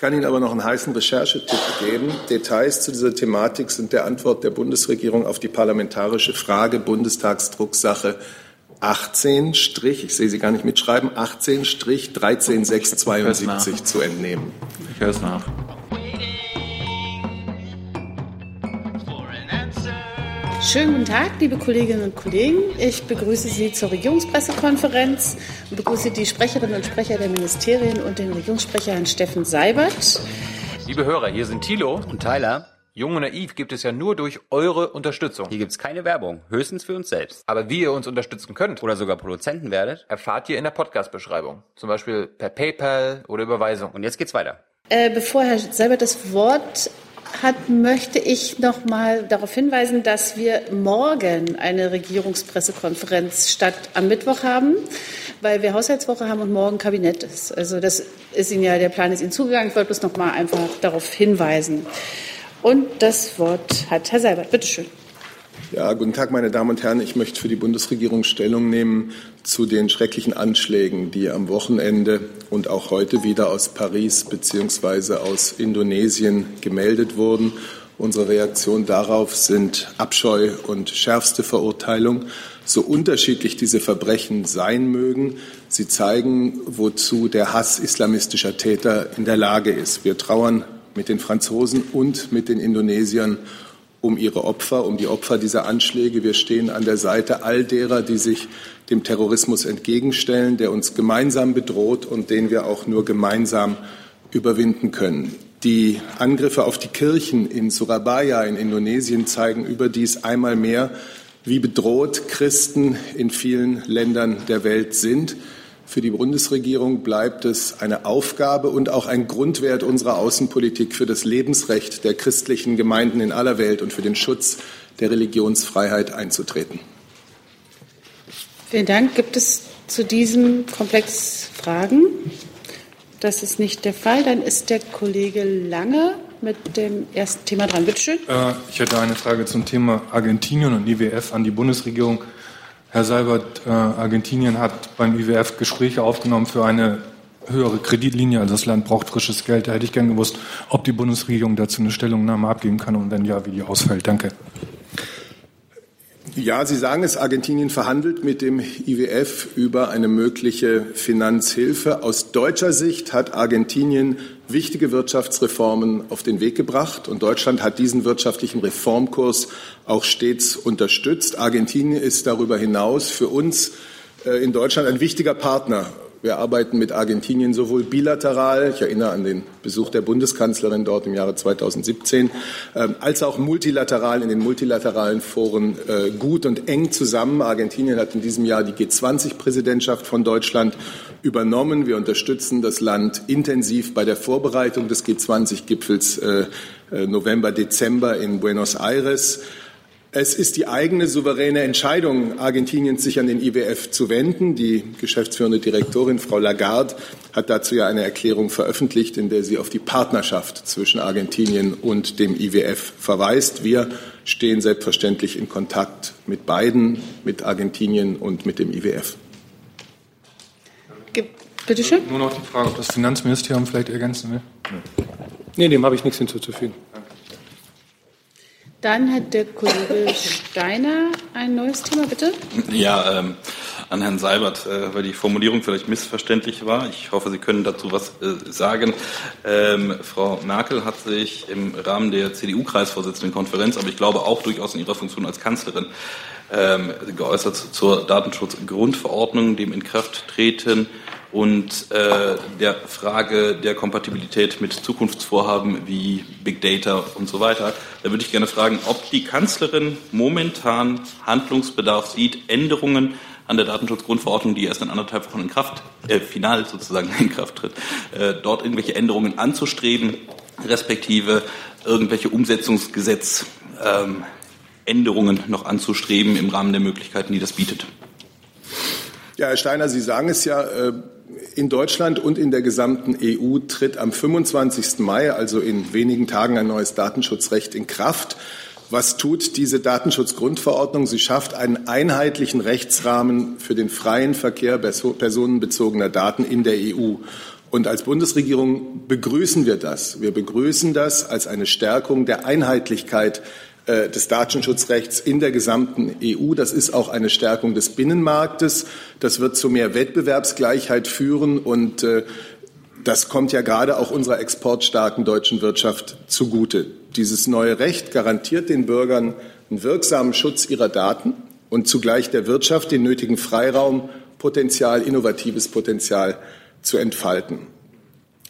kann Ihnen aber noch einen heißen Recherchetipp geben. Details zu dieser Thematik sind der Antwort der Bundesregierung auf die parlamentarische Frage Bundestagsdrucksache 18 ich sehe Sie gar nicht mitschreiben, 18 13672 zu entnehmen. Ich höre es nach. Schönen guten Tag, liebe Kolleginnen und Kollegen. Ich begrüße Sie zur Regierungspressekonferenz und begrüße die Sprecherinnen und Sprecher der Ministerien und den Regierungssprecher Herrn Steffen Seibert. Liebe Hörer, hier sind Thilo und Tyler. Jung und Naiv gibt es ja nur durch eure Unterstützung. Hier gibt es keine Werbung, höchstens für uns selbst. Aber wie ihr uns unterstützen könnt oder sogar Produzenten werdet, erfahrt ihr in der Podcast-Beschreibung. Zum Beispiel per PayPal oder Überweisung. Und jetzt geht's weiter. Äh, bevor Herr Seibert das Wort hat, möchte ich noch mal darauf hinweisen, dass wir morgen eine Regierungspressekonferenz statt am Mittwoch haben, weil wir Haushaltswoche haben und morgen Kabinett ist. Also das ist Ihnen ja, der Plan ist Ihnen zugegangen. Ich wollte bloß noch mal einfach darauf hinweisen. Und das Wort hat Herr Seibert. Bitte schön. Ja, guten Tag, meine Damen und Herren. Ich möchte für die Bundesregierung Stellung nehmen zu den schrecklichen Anschlägen, die am Wochenende und auch heute wieder aus Paris bzw. aus Indonesien gemeldet wurden. Unsere Reaktion darauf sind Abscheu und schärfste Verurteilung. So unterschiedlich diese Verbrechen sein mögen, sie zeigen, wozu der Hass islamistischer Täter in der Lage ist. Wir trauern mit den Franzosen und mit den Indonesiern um ihre Opfer, um die Opfer dieser Anschläge. Wir stehen an der Seite all derer, die sich dem Terrorismus entgegenstellen, der uns gemeinsam bedroht und den wir auch nur gemeinsam überwinden können. Die Angriffe auf die Kirchen in Surabaya in Indonesien zeigen überdies einmal mehr, wie bedroht Christen in vielen Ländern der Welt sind. Für die Bundesregierung bleibt es eine Aufgabe und auch ein Grundwert unserer Außenpolitik für das Lebensrecht der christlichen Gemeinden in aller Welt und für den Schutz der Religionsfreiheit einzutreten. Vielen Dank. Gibt es zu diesem Komplex Fragen? Das ist nicht der Fall. Dann ist der Kollege Lange mit dem ersten Thema dran. Bitte schön. Äh, ich hätte eine Frage zum Thema Argentinien und IWF an die Bundesregierung. Herr Seibert, äh, Argentinien hat beim IWF Gespräche aufgenommen für eine höhere Kreditlinie. Also das Land braucht frisches Geld. Da hätte ich gern gewusst, ob die Bundesregierung dazu eine Stellungnahme abgeben kann und wenn ja, wie die ausfällt. Danke. Ja, Sie sagen es, Argentinien verhandelt mit dem IWF über eine mögliche Finanzhilfe. Aus deutscher Sicht hat Argentinien wichtige Wirtschaftsreformen auf den Weg gebracht und Deutschland hat diesen wirtschaftlichen Reformkurs auch stets unterstützt. Argentinien ist darüber hinaus für uns äh, in Deutschland ein wichtiger Partner wir arbeiten mit Argentinien sowohl bilateral, ich erinnere an den Besuch der Bundeskanzlerin dort im Jahre 2017, ähm, als auch multilateral in den multilateralen Foren äh, gut und eng zusammen. Argentinien hat in diesem Jahr die G20-Präsidentschaft von Deutschland übernommen. Wir unterstützen das Land intensiv bei der Vorbereitung des G20-Gipfels äh, äh, November, Dezember in Buenos Aires. Es ist die eigene souveräne Entscheidung Argentiniens, sich an den IWF zu wenden. Die geschäftsführende Direktorin, Frau Lagarde, hat dazu ja eine Erklärung veröffentlicht, in der sie auf die Partnerschaft zwischen Argentinien und dem IWF verweist. Wir stehen selbstverständlich in Kontakt mit beiden, mit Argentinien und mit dem IWF. Bitte schön. Nur noch die Frage, ob das Finanzministerium vielleicht ergänzen will. Nee, dem habe ich nichts hinzuzufügen. Dann hat der Kollege Steiner ein neues Thema, bitte. Ja, ähm, an Herrn Seibert, äh, weil die Formulierung vielleicht missverständlich war. Ich hoffe, Sie können dazu was äh, sagen. Ähm, Frau Merkel hat sich im Rahmen der CDU-Kreisvorsitzendenkonferenz, aber ich glaube auch durchaus in ihrer Funktion als Kanzlerin, ähm, geäußert zur Datenschutzgrundverordnung, dem Inkrafttreten und äh, der Frage der Kompatibilität mit Zukunftsvorhaben wie Big Data und so weiter. Da würde ich gerne fragen, ob die Kanzlerin momentan Handlungsbedarf sieht, Änderungen an der Datenschutzgrundverordnung, die erst in anderthalb Wochen in Kraft, äh, final sozusagen in Kraft tritt, äh, dort irgendwelche Änderungen anzustreben, respektive irgendwelche Umsetzungsgesetzänderungen ähm, noch anzustreben im Rahmen der Möglichkeiten, die das bietet. Ja, Herr Steiner, Sie sagen es ja, äh, in Deutschland und in der gesamten EU tritt am 25. Mai, also in wenigen Tagen, ein neues Datenschutzrecht in Kraft. Was tut diese Datenschutzgrundverordnung? Sie schafft einen einheitlichen Rechtsrahmen für den freien Verkehr personenbezogener Daten in der EU. Und als Bundesregierung begrüßen wir das. Wir begrüßen das als eine Stärkung der Einheitlichkeit des Datenschutzrechts in der gesamten EU. Das ist auch eine Stärkung des Binnenmarktes. Das wird zu mehr Wettbewerbsgleichheit führen und äh, das kommt ja gerade auch unserer exportstarken deutschen Wirtschaft zugute. Dieses neue Recht garantiert den Bürgern einen wirksamen Schutz ihrer Daten und zugleich der Wirtschaft den nötigen Freiraum, Potenzial, innovatives Potenzial zu entfalten.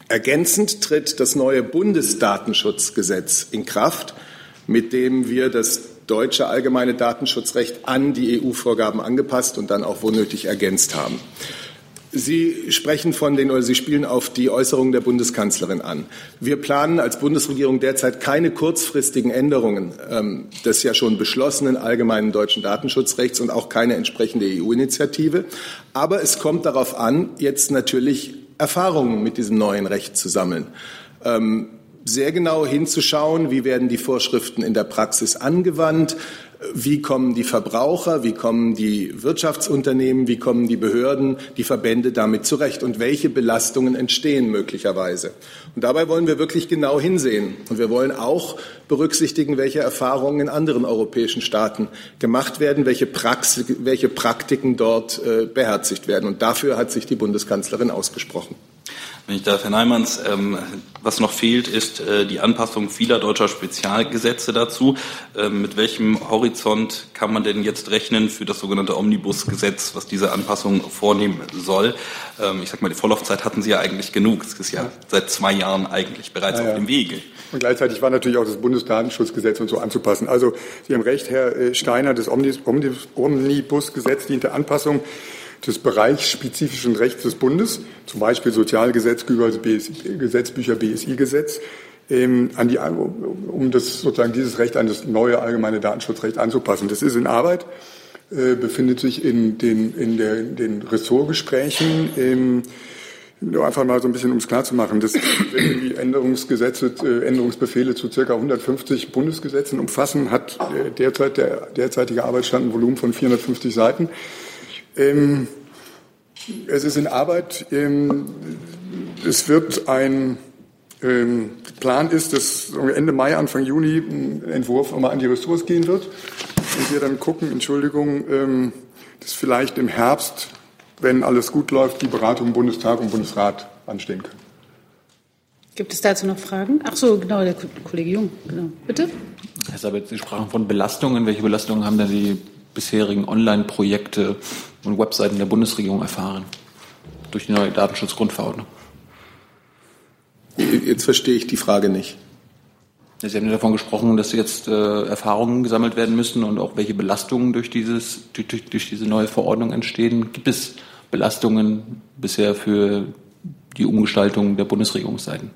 Ergänzend tritt das neue Bundesdatenschutzgesetz in Kraft mit dem wir das deutsche allgemeine Datenschutzrecht an die EU-Vorgaben angepasst und dann auch womöglich ergänzt haben. Sie sprechen von den oder Sie spielen auf die Äußerungen der Bundeskanzlerin an. Wir planen als Bundesregierung derzeit keine kurzfristigen Änderungen ähm, des ja schon beschlossenen allgemeinen deutschen Datenschutzrechts und auch keine entsprechende EU-Initiative. Aber es kommt darauf an, jetzt natürlich Erfahrungen mit diesem neuen Recht zu sammeln. Ähm, sehr genau hinzuschauen, wie werden die Vorschriften in der Praxis angewandt, wie kommen die Verbraucher, wie kommen die Wirtschaftsunternehmen, wie kommen die Behörden, die Verbände damit zurecht und welche Belastungen entstehen möglicherweise. Und dabei wollen wir wirklich genau hinsehen. Und wir wollen auch berücksichtigen, welche Erfahrungen in anderen europäischen Staaten gemacht werden, welche, Praxi welche Praktiken dort äh, beherzigt werden. Und dafür hat sich die Bundeskanzlerin ausgesprochen. Wenn ich darf, Herr Neimanns, ähm, was noch fehlt, ist äh, die Anpassung vieler deutscher Spezialgesetze dazu. Ähm, mit welchem Horizont kann man denn jetzt rechnen für das sogenannte Omnibusgesetz, was diese Anpassung vornehmen soll? Ähm, ich sage mal, die Vorlaufzeit hatten Sie ja eigentlich genug. Es ist ja seit zwei Jahren eigentlich bereits ja, auf dem Wege. Und gleichzeitig war natürlich auch das Bundesdatenschutzgesetz und so anzupassen. Also Sie haben recht, Herr äh, Steiner, das Omnibusgesetz diente Anpassung des bereichsspezifischen Rechts des Bundes, zum Beispiel Sozialgesetzbücher, Gesetzbücher, BSI-Gesetz, ähm, an die, um das, sozusagen dieses Recht an das neue allgemeine Datenschutzrecht anzupassen. Das ist in Arbeit, äh, befindet sich in den, in der, in den Ressortgesprächen. Ähm, nur einfach mal so ein bisschen, um es klar zu machen, dass die Änderungsgesetze, äh, Änderungsbefehle zu circa 150 Bundesgesetzen umfassen, hat äh, derzeit der derzeitige Arbeitsstand ein Volumen von 450 Seiten. Ähm, es ist in Arbeit. Ähm, es wird ein ähm, Plan ist, dass Ende Mai, Anfang Juni ein Entwurf nochmal an die Ressorts gehen wird und wir dann gucken, Entschuldigung, ähm, dass vielleicht im Herbst, wenn alles gut läuft, die Beratung im Bundestag und Bundesrat anstehen können. Gibt es dazu noch Fragen? Ach so, genau, der Kollege Jung. Genau. Bitte. Herr Sabitz, Sie sprachen von Belastungen. Welche Belastungen haben denn die bisherigen Online-Projekte und Webseiten der Bundesregierung erfahren durch die neue Datenschutzgrundverordnung. Jetzt verstehe ich die Frage nicht. Sie haben ja davon gesprochen, dass jetzt äh, Erfahrungen gesammelt werden müssen und auch welche Belastungen durch, dieses, durch, durch diese neue Verordnung entstehen. Gibt es Belastungen bisher für die Umgestaltung der Bundesregierungsseiten?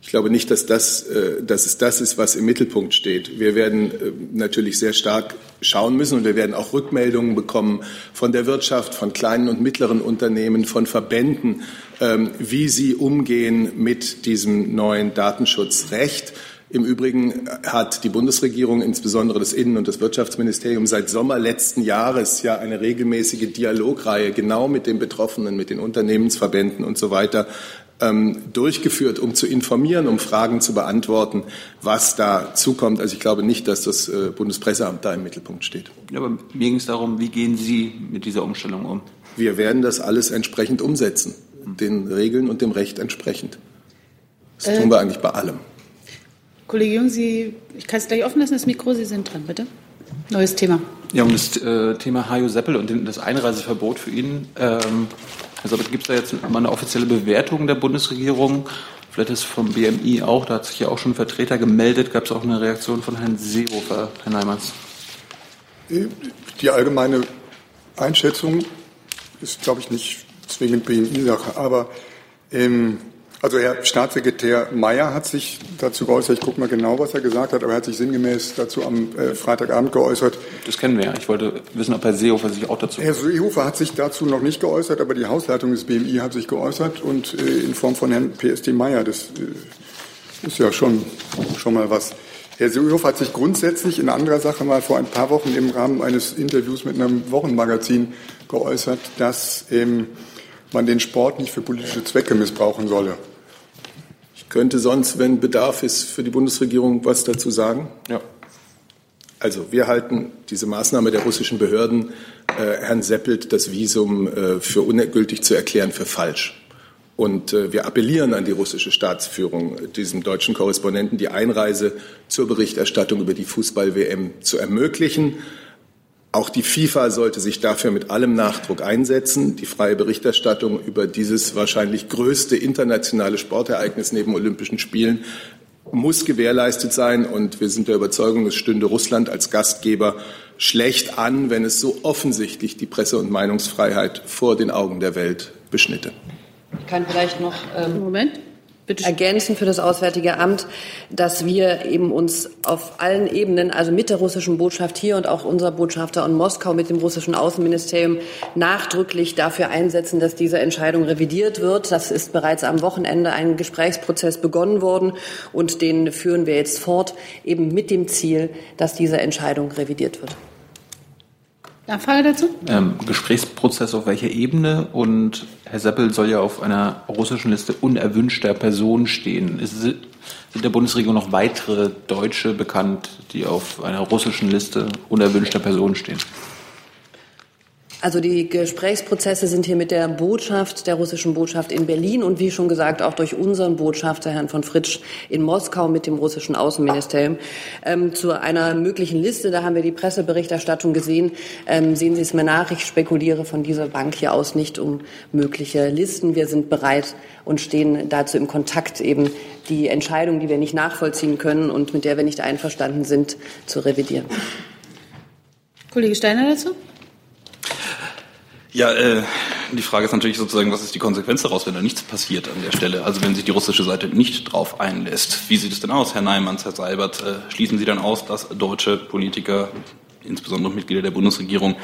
Ich glaube nicht, dass, das, äh, dass es das ist, was im Mittelpunkt steht. Wir werden äh, natürlich sehr stark schauen müssen und wir werden auch Rückmeldungen bekommen von der Wirtschaft, von kleinen und mittleren Unternehmen, von Verbänden, ähm, wie sie umgehen mit diesem neuen Datenschutzrecht. Im Übrigen hat die Bundesregierung, insbesondere das Innen- und das Wirtschaftsministerium, seit Sommer letzten Jahres ja eine regelmäßige Dialogreihe genau mit den Betroffenen, mit den Unternehmensverbänden und so weiter durchgeführt, um zu informieren, um Fragen zu beantworten, was da zukommt. Also ich glaube nicht, dass das äh, Bundespresseamt da im Mittelpunkt steht. Ja, aber mir ging es darum, wie gehen Sie mit dieser Umstellung um? Wir werden das alles entsprechend umsetzen, den Regeln und dem Recht entsprechend. Das äh, tun wir eigentlich bei allem. Kollege Jung, Sie, ich kann es gleich offen lassen, das Mikro, Sie sind dran, bitte. Neues Thema. Ja, um das äh, Thema Hajo Seppel und das Einreiseverbot für ihn. Ähm, also gibt es da jetzt mal eine offizielle Bewertung der Bundesregierung? Vielleicht ist vom BMI auch, da hat sich ja auch schon ein Vertreter gemeldet. Gab es auch eine Reaktion von Herrn Seehofer, Herr Neimanns? Die allgemeine Einschätzung ist, glaube ich, nicht zwingend BMI-Sache. Aber ähm, also Herr Staatssekretär Mayer hat sich dazu geäußert, ich gucke mal genau, was er gesagt hat, aber er hat sich sinngemäß dazu am äh, Freitagabend geäußert. Das kennen wir ja. Ich wollte wissen, ob Herr Seehofer sich auch dazu Herr Seehofer hat sich dazu noch nicht geäußert, aber die Hausleitung des BMI hat sich geäußert und äh, in Form von Herrn PSD Mayer. Das äh, ist ja schon, schon mal was. Herr Seehofer hat sich grundsätzlich in anderer Sache mal vor ein paar Wochen im Rahmen eines Interviews mit einem Wochenmagazin geäußert, dass ähm, man den Sport nicht für politische Zwecke missbrauchen solle. Könnte sonst, wenn Bedarf ist, für die Bundesregierung was dazu sagen. Ja. Also wir halten diese Maßnahme der russischen Behörden, äh, Herrn Seppelt das Visum äh, für ungültig zu erklären, für falsch. Und äh, wir appellieren an die russische Staatsführung, diesem deutschen Korrespondenten die Einreise zur Berichterstattung über die Fußball-WM zu ermöglichen. Auch die FIFA sollte sich dafür mit allem Nachdruck einsetzen. Die freie Berichterstattung über dieses wahrscheinlich größte internationale Sportereignis neben Olympischen Spielen muss gewährleistet sein. Und wir sind der Überzeugung, es stünde Russland als Gastgeber schlecht an, wenn es so offensichtlich die Presse- und Meinungsfreiheit vor den Augen der Welt beschnitte. Ich kann vielleicht noch ähm, Moment. Bitte. ergänzen für das Auswärtige Amt, dass wir eben uns auf allen Ebenen, also mit der russischen Botschaft hier und auch unser Botschafter in Moskau mit dem russischen Außenministerium nachdrücklich dafür einsetzen, dass diese Entscheidung revidiert wird. Das ist bereits am Wochenende ein Gesprächsprozess begonnen worden und den führen wir jetzt fort, eben mit dem Ziel, dass diese Entscheidung revidiert wird. Nachfrage dazu? Ähm, Gesprächsprozess auf welcher Ebene? Und Herr Seppel soll ja auf einer russischen Liste unerwünschter Personen stehen. Ist, sind der Bundesregierung noch weitere Deutsche bekannt, die auf einer russischen Liste unerwünschter Personen stehen? Also die Gesprächsprozesse sind hier mit der Botschaft, der russischen Botschaft in Berlin und wie schon gesagt auch durch unseren Botschafter Herrn von Fritsch in Moskau mit dem russischen Außenministerium ähm, zu einer möglichen Liste. Da haben wir die Presseberichterstattung gesehen. Ähm, sehen Sie es mir nach. Ich spekuliere von dieser Bank hier aus nicht um mögliche Listen. Wir sind bereit und stehen dazu im Kontakt, eben die Entscheidung, die wir nicht nachvollziehen können und mit der wir nicht einverstanden sind, zu revidieren. Kollege Steiner dazu? Ja, äh, die Frage ist natürlich sozusagen, was ist die Konsequenz daraus, wenn da nichts passiert an der Stelle? Also wenn sich die russische Seite nicht drauf einlässt. Wie sieht es denn aus, Herr Neimanns, Herr Seibert? Äh, schließen Sie dann aus, dass deutsche Politiker, insbesondere Mitglieder der Bundesregierung,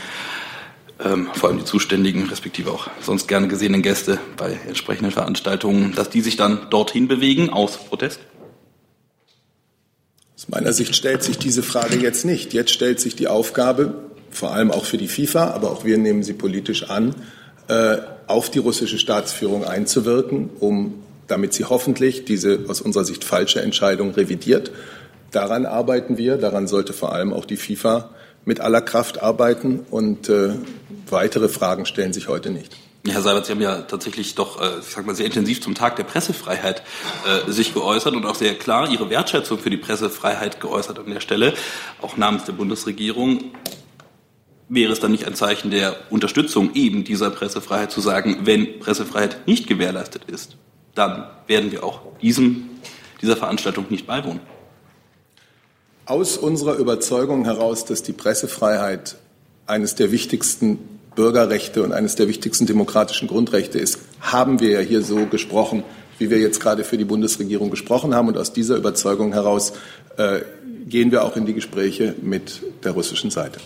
ähm, vor allem die zuständigen, respektive auch sonst gerne gesehenen Gäste bei entsprechenden Veranstaltungen, dass die sich dann dorthin bewegen aus Protest? Aus meiner Sicht stellt sich diese Frage jetzt nicht. Jetzt stellt sich die Aufgabe, vor allem auch für die FIFA, aber auch wir nehmen sie politisch an, äh, auf die russische Staatsführung einzuwirken, um damit sie hoffentlich diese aus unserer Sicht falsche Entscheidung revidiert. Daran arbeiten wir, daran sollte vor allem auch die FIFA mit aller Kraft arbeiten und äh, weitere Fragen stellen sich heute nicht. Herr Seibert, Sie haben ja tatsächlich doch, äh, ich sag mal, sehr intensiv zum Tag der Pressefreiheit äh, sich geäußert und auch sehr klar Ihre Wertschätzung für die Pressefreiheit geäußert an der Stelle, auch namens der Bundesregierung. Wäre es dann nicht ein Zeichen der Unterstützung eben dieser Pressefreiheit zu sagen, wenn Pressefreiheit nicht gewährleistet ist, dann werden wir auch diesem, dieser Veranstaltung nicht beiwohnen? Aus unserer Überzeugung heraus, dass die Pressefreiheit eines der wichtigsten Bürgerrechte und eines der wichtigsten demokratischen Grundrechte ist, haben wir ja hier so gesprochen, wie wir jetzt gerade für die Bundesregierung gesprochen haben. Und aus dieser Überzeugung heraus äh, gehen wir auch in die Gespräche mit der russischen Seite.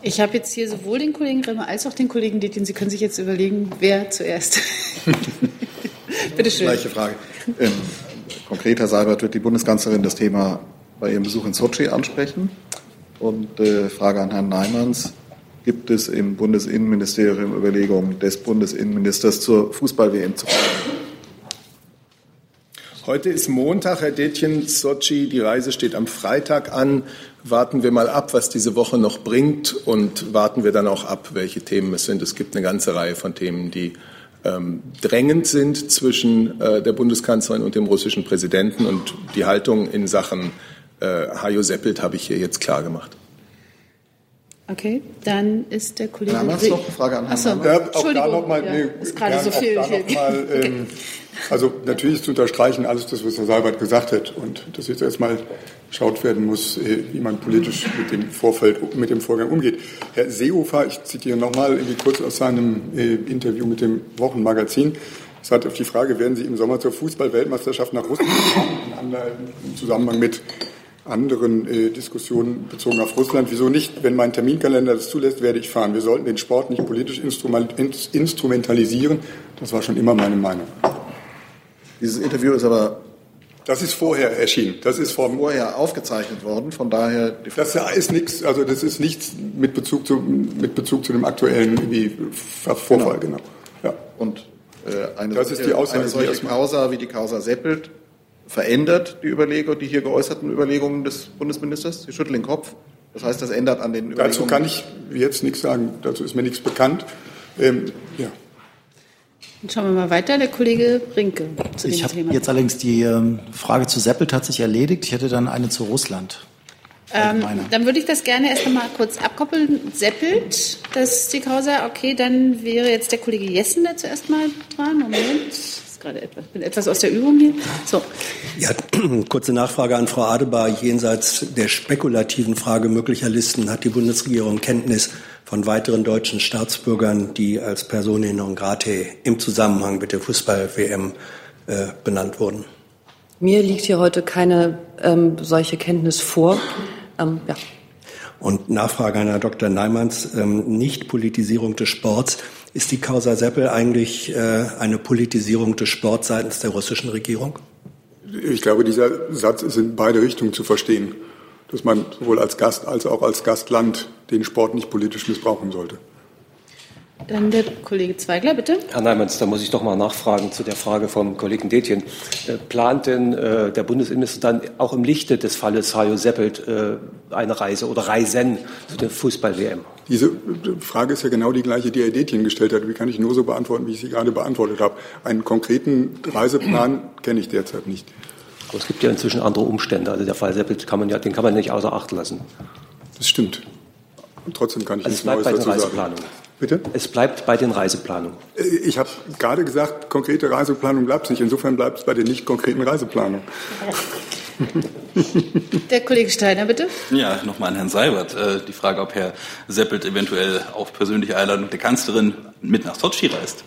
Ich habe jetzt hier sowohl den Kollegen Remmer als auch den Kollegen Dettin. Sie können sich jetzt überlegen, wer zuerst. Bitte schön. Gleiche Frage. Ähm, konkret, Herr Seibert, wird die Bundeskanzlerin das Thema bei ihrem Besuch in Sochi ansprechen? Und äh, Frage an Herrn Neimanns. Gibt es im Bundesinnenministerium Überlegungen des Bundesinnenministers zur Fußball-WM zu fahren? Heute ist Montag, Herr Detjen, Sochi. Die Reise steht am Freitag an. Warten wir mal ab, was diese Woche noch bringt und warten wir dann auch ab, welche Themen es sind. Es gibt eine ganze Reihe von Themen, die ähm, drängend sind zwischen äh, der Bundeskanzlerin und dem russischen Präsidenten. Und die Haltung in Sachen äh, Hajo Seppelt habe ich hier jetzt klar gemacht. Okay, dann ist der Kollege. Damals noch eine Frage an Herrn Achso, Ja, auch da noch mal, ja, nee, ist gerade gern so auch viel. da noch mal, ähm, also natürlich zu unterstreichen alles das, was Herr Seibert gesagt hat und dass jetzt erstmal geschaut werden muss, äh, wie man politisch mit dem Vorfeld, mit dem Vorgang umgeht. Herr Seehofer, ich zitiere nochmal kurz aus seinem äh, Interview mit dem Wochenmagazin, es hat auf die Frage, werden Sie im Sommer zur Fußball-Weltmeisterschaft nach Russland fahren, im Zusammenhang mit anderen äh, Diskussionen bezogen auf Russland. Wieso nicht? Wenn mein Terminkalender das zulässt, werde ich fahren. Wir sollten den Sport nicht politisch instrumentalisieren. Das war schon immer meine Meinung. Dieses Interview ist aber das ist vorher erschienen. Das ist vom vorher aufgezeichnet worden. Von daher. Das ist nichts. Also das ist nichts mit Bezug zu mit Bezug zu dem aktuellen Vorfall. Genau. genau. Ja. Und äh, eine, das solche, ist die Aussage, eine solche Causa wie die Causa Seppelt verändert die Überlegung, die hier geäußerten Überlegungen des Bundesministers? Sie schütteln den Kopf. Das heißt, das ändert an den Überlegungen. Dazu kann ich jetzt nichts sagen. Dazu ist mir nichts bekannt. Ähm, ja. Dann schauen wir mal weiter. Der Kollege Rinke zu ich Thema. Jetzt allerdings die ähm, Frage zu Seppelt hat sich erledigt. Ich hätte dann eine zu Russland. Ähm, dann würde ich das gerne erst einmal kurz abkoppeln. Seppelt, das ist die Causa. Okay, dann wäre jetzt der Kollege Jessen da zuerst mal dran. Moment gerade etwas, bin etwas aus der Übung hier. So. Ja, kurze Nachfrage an Frau Adebar. Jenseits der spekulativen Frage möglicher Listen hat die Bundesregierung Kenntnis von weiteren deutschen Staatsbürgern, die als Personen non grate im Zusammenhang mit der Fußball-WM äh, benannt wurden? Mir liegt hier heute keine ähm, solche Kenntnis vor. Ähm, ja. Und Nachfrage an Herrn Dr. Neimanns, ähm, Nicht-Politisierung des Sports. Ist die Causa Seppel eigentlich äh, eine Politisierung des Sports seitens der russischen Regierung? Ich glaube, dieser Satz ist in beide Richtungen zu verstehen, dass man sowohl als Gast als auch als Gastland den Sport nicht politisch missbrauchen sollte. Dann der Kollege Zweigler, bitte. Herr Neimanns, da muss ich doch mal nachfragen zu der Frage vom Kollegen Detjen. Äh, plant denn äh, der Bundesinnenminister dann auch im Lichte des Falles Hajo Seppelt äh, eine Reise oder Reisen zu der Fußball-WM? Diese äh, Frage ist ja genau die gleiche, die Herr Detjen gestellt hat. Wie kann ich nur so beantworten, wie ich sie gerade beantwortet habe? Einen konkreten Reiseplan kenne ich derzeit nicht. Aber es gibt ja inzwischen andere Umstände. Also der Fall Seppelt kann man ja, den kann man nicht außer Acht lassen. Das stimmt. Und trotzdem kann ich also nichts Neues dazu sagen. Bitte? Es bleibt bei den Reiseplanungen. Ich habe gerade gesagt, konkrete Reiseplanung bleibt es nicht. Insofern bleibt es bei den nicht konkreten Reiseplanungen. Der Kollege Steiner, bitte. Ja, nochmal an Herrn Seibert. Äh, die Frage, ob Herr Seppelt eventuell auf persönliche Einladung der Kanzlerin mit nach Sotschi reist.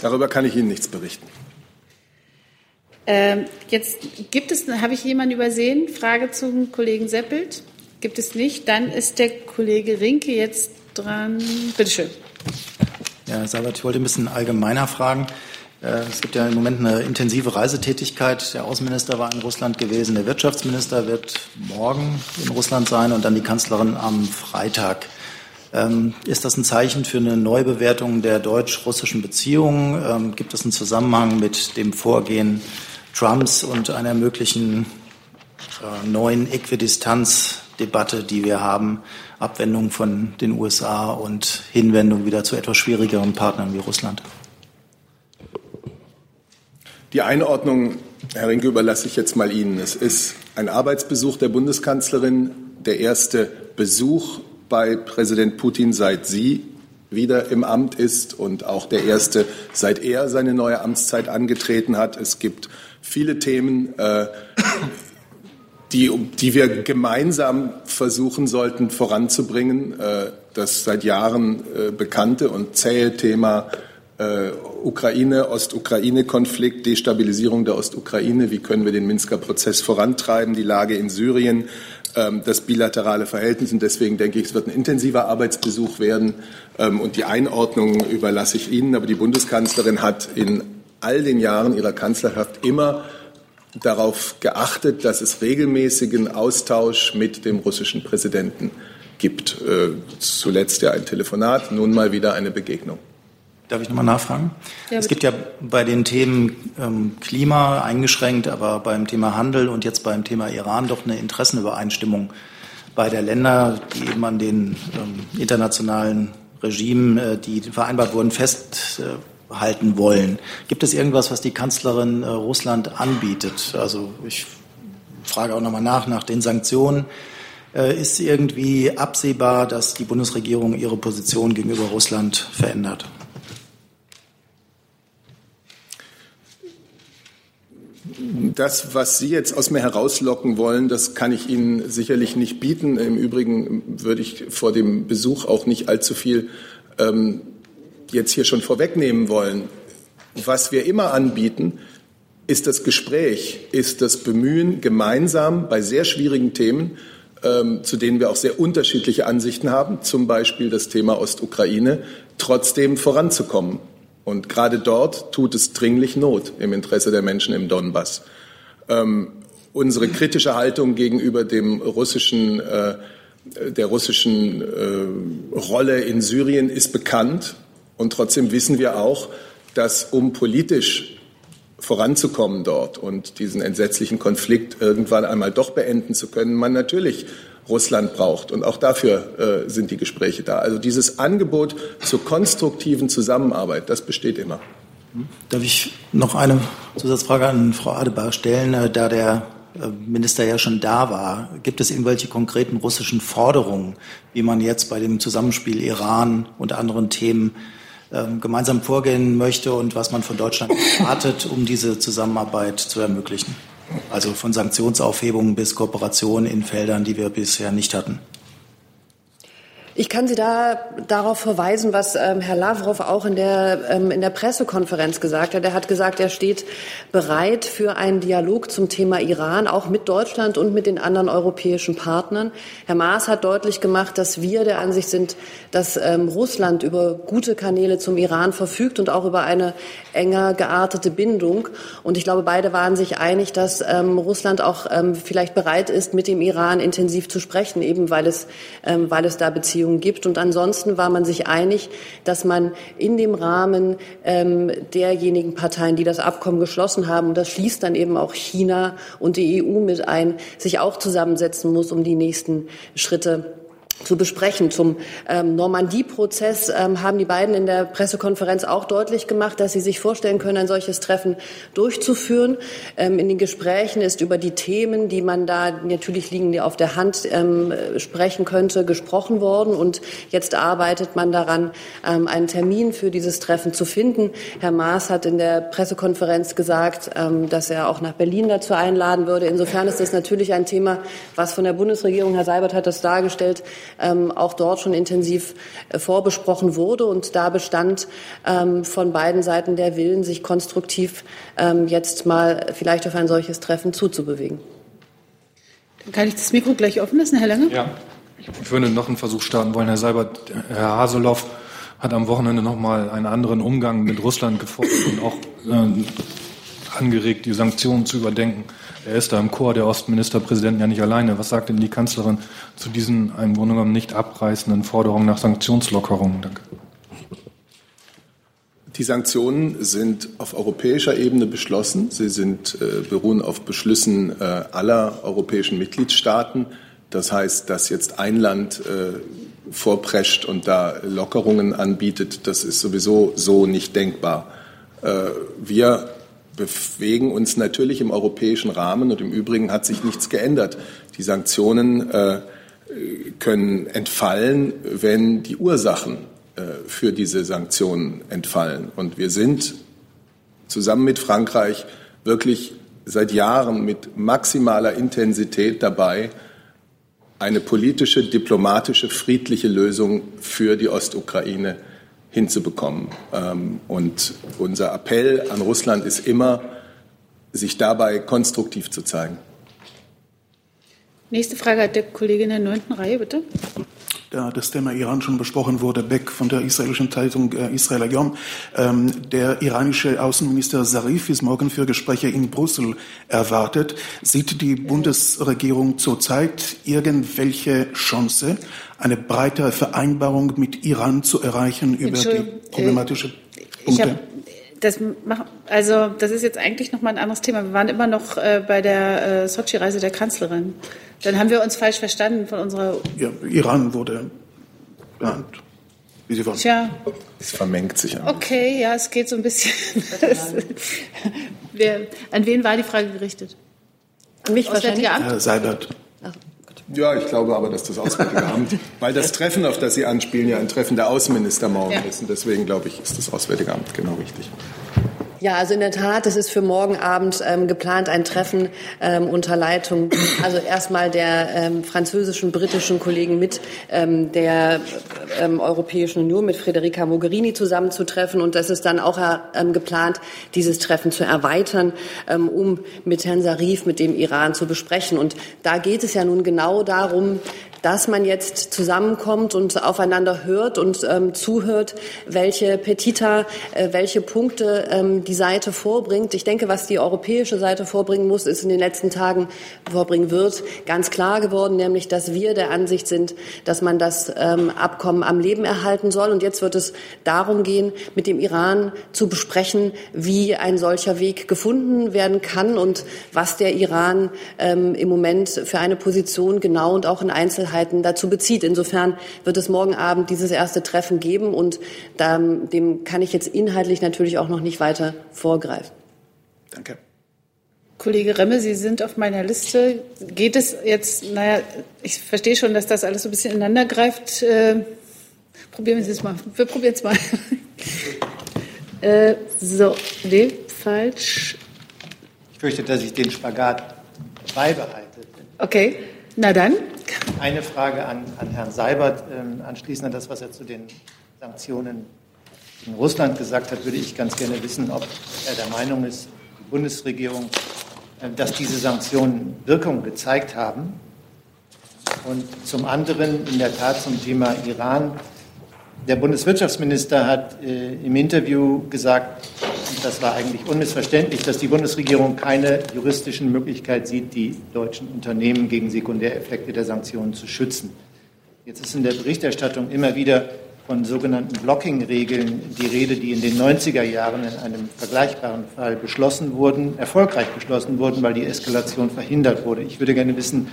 Darüber kann ich Ihnen nichts berichten. Ähm, jetzt gibt es, habe ich jemanden übersehen? Frage zum Kollegen Seppelt? Gibt es nicht? Dann ist der Kollege Rinke jetzt dran. Bitte schön. Ja, Herr Seibert, ich wollte ein bisschen allgemeiner fragen. Äh, es gibt ja im Moment eine intensive Reisetätigkeit. Der Außenminister war in Russland gewesen, der Wirtschaftsminister wird morgen in Russland sein und dann die Kanzlerin am Freitag. Ähm, ist das ein Zeichen für eine Neubewertung der deutsch-russischen Beziehungen? Ähm, gibt es einen Zusammenhang mit dem Vorgehen Trumps und einer möglichen äh, neuen Äquidistanzdebatte, die wir haben, Abwendung von den USA und Hinwendung wieder zu etwas schwierigeren Partnern wie Russland? Die Einordnung, Herr Rinke, überlasse ich jetzt mal Ihnen. Es ist ein Arbeitsbesuch der Bundeskanzlerin, der erste Besuch bei Präsident Putin, seit sie wieder im Amt ist und auch der erste, seit er seine neue Amtszeit angetreten hat. Es gibt viele Themen, äh, die, die wir gemeinsam versuchen sollten voranzubringen. Äh, das seit Jahren äh, bekannte und zähe Thema äh, Ukraine, Ostukraine-Konflikt, Destabilisierung der Ostukraine. Wie können wir den Minsker Prozess vorantreiben? Die Lage in Syrien, ähm, das bilaterale Verhältnis. Und deswegen denke ich, es wird ein intensiver Arbeitsbesuch werden. Ähm, und die Einordnung überlasse ich Ihnen. Aber die Bundeskanzlerin hat in all den Jahren ihrer Kanzlerschaft immer darauf geachtet, dass es regelmäßigen Austausch mit dem russischen Präsidenten gibt. Äh, zuletzt ja ein Telefonat, nun mal wieder eine Begegnung. Darf ich nochmal nachfragen? Ja, es gibt ja bei den Themen ähm, Klima eingeschränkt, aber beim Thema Handel und jetzt beim Thema Iran doch eine Interessenübereinstimmung beider Länder, die eben an den ähm, internationalen Regimen, äh, die vereinbart wurden, festhalten äh, wollen. Gibt es irgendwas, was die Kanzlerin äh, Russland anbietet? Also ich frage auch nochmal nach, nach den Sanktionen. Äh, ist irgendwie absehbar, dass die Bundesregierung ihre Position gegenüber Russland verändert? Das, was Sie jetzt aus mir herauslocken wollen, das kann ich Ihnen sicherlich nicht bieten. Im Übrigen würde ich vor dem Besuch auch nicht allzu viel ähm, jetzt hier schon vorwegnehmen wollen. Was wir immer anbieten, ist das Gespräch, ist das Bemühen, gemeinsam bei sehr schwierigen Themen, ähm, zu denen wir auch sehr unterschiedliche Ansichten haben, zum Beispiel das Thema Ostukraine, trotzdem voranzukommen. Und gerade dort tut es dringlich Not im Interesse der Menschen im Donbass. Ähm, unsere kritische Haltung gegenüber dem russischen äh, der russischen äh, Rolle in Syrien ist bekannt. Und trotzdem wissen wir auch, dass um politisch voranzukommen dort und diesen entsetzlichen Konflikt irgendwann einmal doch beenden zu können, man natürlich Russland braucht. Und auch dafür äh, sind die Gespräche da. Also dieses Angebot zur konstruktiven Zusammenarbeit, das besteht immer. Darf ich noch eine Zusatzfrage an Frau Adebar stellen, äh, da der äh, Minister ja schon da war. Gibt es irgendwelche konkreten russischen Forderungen, wie man jetzt bei dem Zusammenspiel Iran und anderen Themen ähm, gemeinsam vorgehen möchte und was man von Deutschland erwartet, um diese Zusammenarbeit zu ermöglichen? Also von Sanktionsaufhebungen bis Kooperation in Feldern, die wir bisher nicht hatten. Ich kann Sie da darauf verweisen, was ähm, Herr Lavrov auch in der, ähm, in der Pressekonferenz gesagt hat. Er hat gesagt, er steht bereit für einen Dialog zum Thema Iran, auch mit Deutschland und mit den anderen europäischen Partnern. Herr Maas hat deutlich gemacht, dass wir der Ansicht sind, dass ähm, Russland über gute Kanäle zum Iran verfügt und auch über eine enger geartete Bindung. Und ich glaube, beide waren sich einig, dass ähm, Russland auch ähm, vielleicht bereit ist, mit dem Iran intensiv zu sprechen, eben weil es, ähm, weil es da Beziehungen Beziehungen gibt. Und ansonsten war man sich einig, dass man in dem Rahmen ähm, derjenigen Parteien, die das Abkommen geschlossen haben, und das schließt dann eben auch China und die EU mit ein, sich auch zusammensetzen muss, um die nächsten Schritte zu besprechen. Zum ähm, Normandie-Prozess ähm, haben die beiden in der Pressekonferenz auch deutlich gemacht, dass sie sich vorstellen können, ein solches Treffen durchzuführen. Ähm, in den Gesprächen ist über die Themen, die man da natürlich liegen, die auf der Hand ähm, sprechen könnte, gesprochen worden. Und jetzt arbeitet man daran, ähm, einen Termin für dieses Treffen zu finden. Herr Maas hat in der Pressekonferenz gesagt, ähm, dass er auch nach Berlin dazu einladen würde. Insofern ist das natürlich ein Thema, was von der Bundesregierung, Herr Seibert hat das dargestellt, ähm, auch dort schon intensiv äh, vorbesprochen wurde. Und da bestand ähm, von beiden Seiten der Willen, sich konstruktiv ähm, jetzt mal vielleicht auf ein solches Treffen zuzubewegen. Dann kann ich das Mikro gleich offen lassen, Herr Lange? Ja, ich würde noch einen Versuch starten wollen. Herr Seibert, Herr Haseloff hat am Wochenende noch mal einen anderen Umgang mit Russland gefordert und auch äh, angeregt, die Sanktionen zu überdenken. Er ist da im Chor der Ostministerpräsidenten ja nicht alleine. Was sagt denn die Kanzlerin zu diesen im Grunde genommen nicht abreißenden Forderungen nach Sanktionslockerungen? Danke. Die Sanktionen sind auf europäischer Ebene beschlossen. Sie sind, äh, beruhen auf Beschlüssen äh, aller europäischen Mitgliedstaaten. Das heißt, dass jetzt ein Land äh, vorprescht und da Lockerungen anbietet, das ist sowieso so nicht denkbar. Äh, wir bewegen uns natürlich im europäischen Rahmen und im Übrigen hat sich nichts geändert. Die Sanktionen äh, können entfallen, wenn die Ursachen äh, für diese Sanktionen entfallen. Und wir sind zusammen mit Frankreich wirklich seit Jahren mit maximaler Intensität dabei, eine politische, diplomatische, friedliche Lösung für die Ostukraine hinzubekommen. Ähm, und unser Appell an Russland ist immer, sich dabei konstruktiv zu zeigen. Nächste Frage hat der Kollege in der neunten Reihe, bitte. Da das Thema Iran schon besprochen wurde, Beck von der israelischen Zeitung äh, Israel Ayom. Ähm, der iranische Außenminister Zarif ist morgen für Gespräche in Brüssel erwartet. Sieht die Bundesregierung zurzeit irgendwelche Chance, eine breitere Vereinbarung mit Iran zu erreichen über die problematische Punkte? Das, mach, also, das ist jetzt eigentlich noch mal ein anderes Thema. Wir waren immer noch äh, bei der äh, Sochi-Reise der Kanzlerin. Dann haben wir uns falsch verstanden von unserer. Ja, Iran wurde geplant. Wie Sie wollen. Tja. Es vermengt sich. An. Okay, ja, es geht so ein bisschen. Wer, an wen war die Frage gerichtet? An mich wahrscheinlich. Amt? Herr Seibert. Ach. Ja, ich glaube aber, dass das Auswärtige Amt, weil das Treffen, auf das Sie anspielen, ja ein Treffen der Außenminister morgen ja. ist. Und deswegen glaube ich, ist das Auswärtige Amt genau richtig. Ja, also in der Tat, es ist für morgen Abend ähm, geplant ein Treffen ähm, unter Leitung, also erstmal der ähm, französischen, britischen Kollegen mit ähm, der ähm, Europäischen Union, mit Federica Mogherini zusammenzutreffen. Und das ist dann auch ähm, geplant, dieses Treffen zu erweitern, um mit Herrn Sarif, mit dem Iran zu besprechen. Und da geht es ja nun genau darum, dass man jetzt zusammenkommt und aufeinander hört und ähm, zuhört, welche Petita, äh, welche Punkte ähm, die Seite vorbringt. Ich denke, was die europäische Seite vorbringen muss, ist in den letzten Tagen vorbringen wird, ganz klar geworden, nämlich, dass wir der Ansicht sind, dass man das ähm, Abkommen am Leben erhalten soll. Und jetzt wird es darum gehen, mit dem Iran zu besprechen, wie ein solcher Weg gefunden werden kann und was der Iran ähm, im Moment für eine Position genau und auch in Einzelheiten dazu bezieht. Insofern wird es morgen Abend dieses erste Treffen geben und da, dem kann ich jetzt inhaltlich natürlich auch noch nicht weiter vorgreifen. Danke. Kollege Remme, Sie sind auf meiner Liste. Geht es jetzt, naja, ich verstehe schon, dass das alles so ein bisschen ineinander greift. Äh, probieren wir es mal. Wir probieren es mal. äh, so, nee, falsch. Ich fürchte, dass ich den Spagat beibehalte. Okay, na dann. Eine Frage an, an Herrn Seibert, äh, anschließend an das, was er zu den Sanktionen in Russland gesagt hat, würde ich ganz gerne wissen, ob er der Meinung ist, die Bundesregierung äh, dass diese Sanktionen Wirkung gezeigt haben. Und zum anderen in der Tat zum Thema Iran. Der Bundeswirtschaftsminister hat äh, im Interview gesagt, das war eigentlich unmissverständlich, dass die Bundesregierung keine juristischen Möglichkeit sieht, die deutschen Unternehmen gegen Sekundäreffekte der Sanktionen zu schützen. Jetzt ist in der Berichterstattung immer wieder von sogenannten Blocking-Regeln die Rede, die in den 90er Jahren in einem vergleichbaren Fall beschlossen wurden, erfolgreich beschlossen wurden, weil die Eskalation verhindert wurde. Ich würde gerne wissen,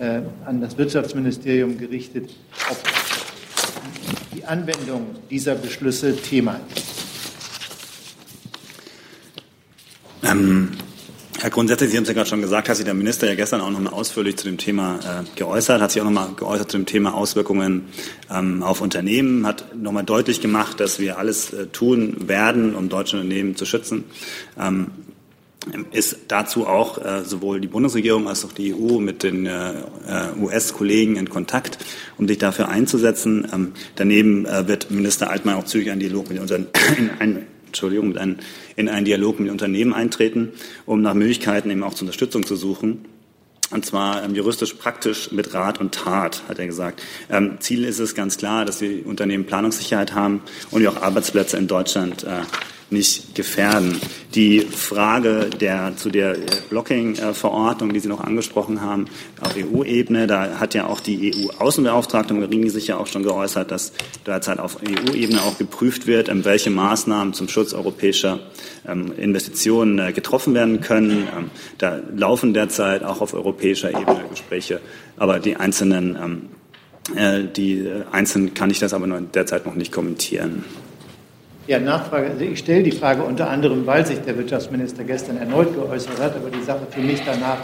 äh, an das Wirtschaftsministerium gerichtet, ob die Anwendung dieser Beschlüsse Thema ist. Ähm, Herr grundsätzlich, Sie haben es ja gerade schon gesagt, hat sich der Minister ja gestern auch noch mal ausführlich zu dem Thema äh, geäußert, hat sich auch noch mal geäußert zu dem Thema Auswirkungen ähm, auf Unternehmen, hat noch mal deutlich gemacht, dass wir alles äh, tun werden, um deutsche Unternehmen zu schützen. Ähm, ist dazu auch äh, sowohl die Bundesregierung als auch die EU mit den äh, äh US-Kollegen in Kontakt, um sich dafür einzusetzen. Ähm, daneben äh, wird Minister Altmaier auch zügig einen Dialog mit unseren in, ein, Entschuldigung, mit einem in einen Dialog mit Unternehmen eintreten, um nach Möglichkeiten eben auch zur Unterstützung zu suchen. Und zwar ähm, juristisch praktisch mit Rat und Tat, hat er gesagt. Ähm, Ziel ist es ganz klar, dass die Unternehmen Planungssicherheit haben und auch Arbeitsplätze in Deutschland äh, nicht gefährden. Die Frage der, zu der Blocking-Verordnung, die Sie noch angesprochen haben, auf EU-Ebene, da hat ja auch die EU-Außenbeauftragte Mogherini sich ja auch schon geäußert, dass derzeit auf EU-Ebene auch geprüft wird, welche Maßnahmen zum Schutz europäischer ähm, Investitionen äh, getroffen werden können. Ähm, da laufen derzeit auch auf europäischer Ebene Gespräche, aber die einzelnen ähm, äh, die äh, einzelnen kann ich das aber derzeit noch nicht kommentieren. Ja, Nachfrage. Also ich stelle die Frage unter anderem, weil sich der Wirtschaftsminister gestern erneut geäußert hat, aber die Sache für mich danach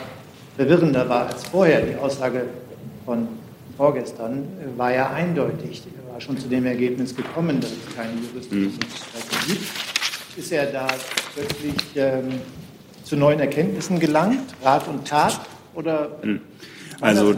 verwirrender war als vorher. Die Aussage von vorgestern war ja eindeutig. Er war schon zu dem Ergebnis gekommen, dass es keine juristischen mhm. Möglichkeiten gibt. Ist er da plötzlich ähm, zu neuen Erkenntnissen gelangt, Rat und Tat? Oder mhm. Also,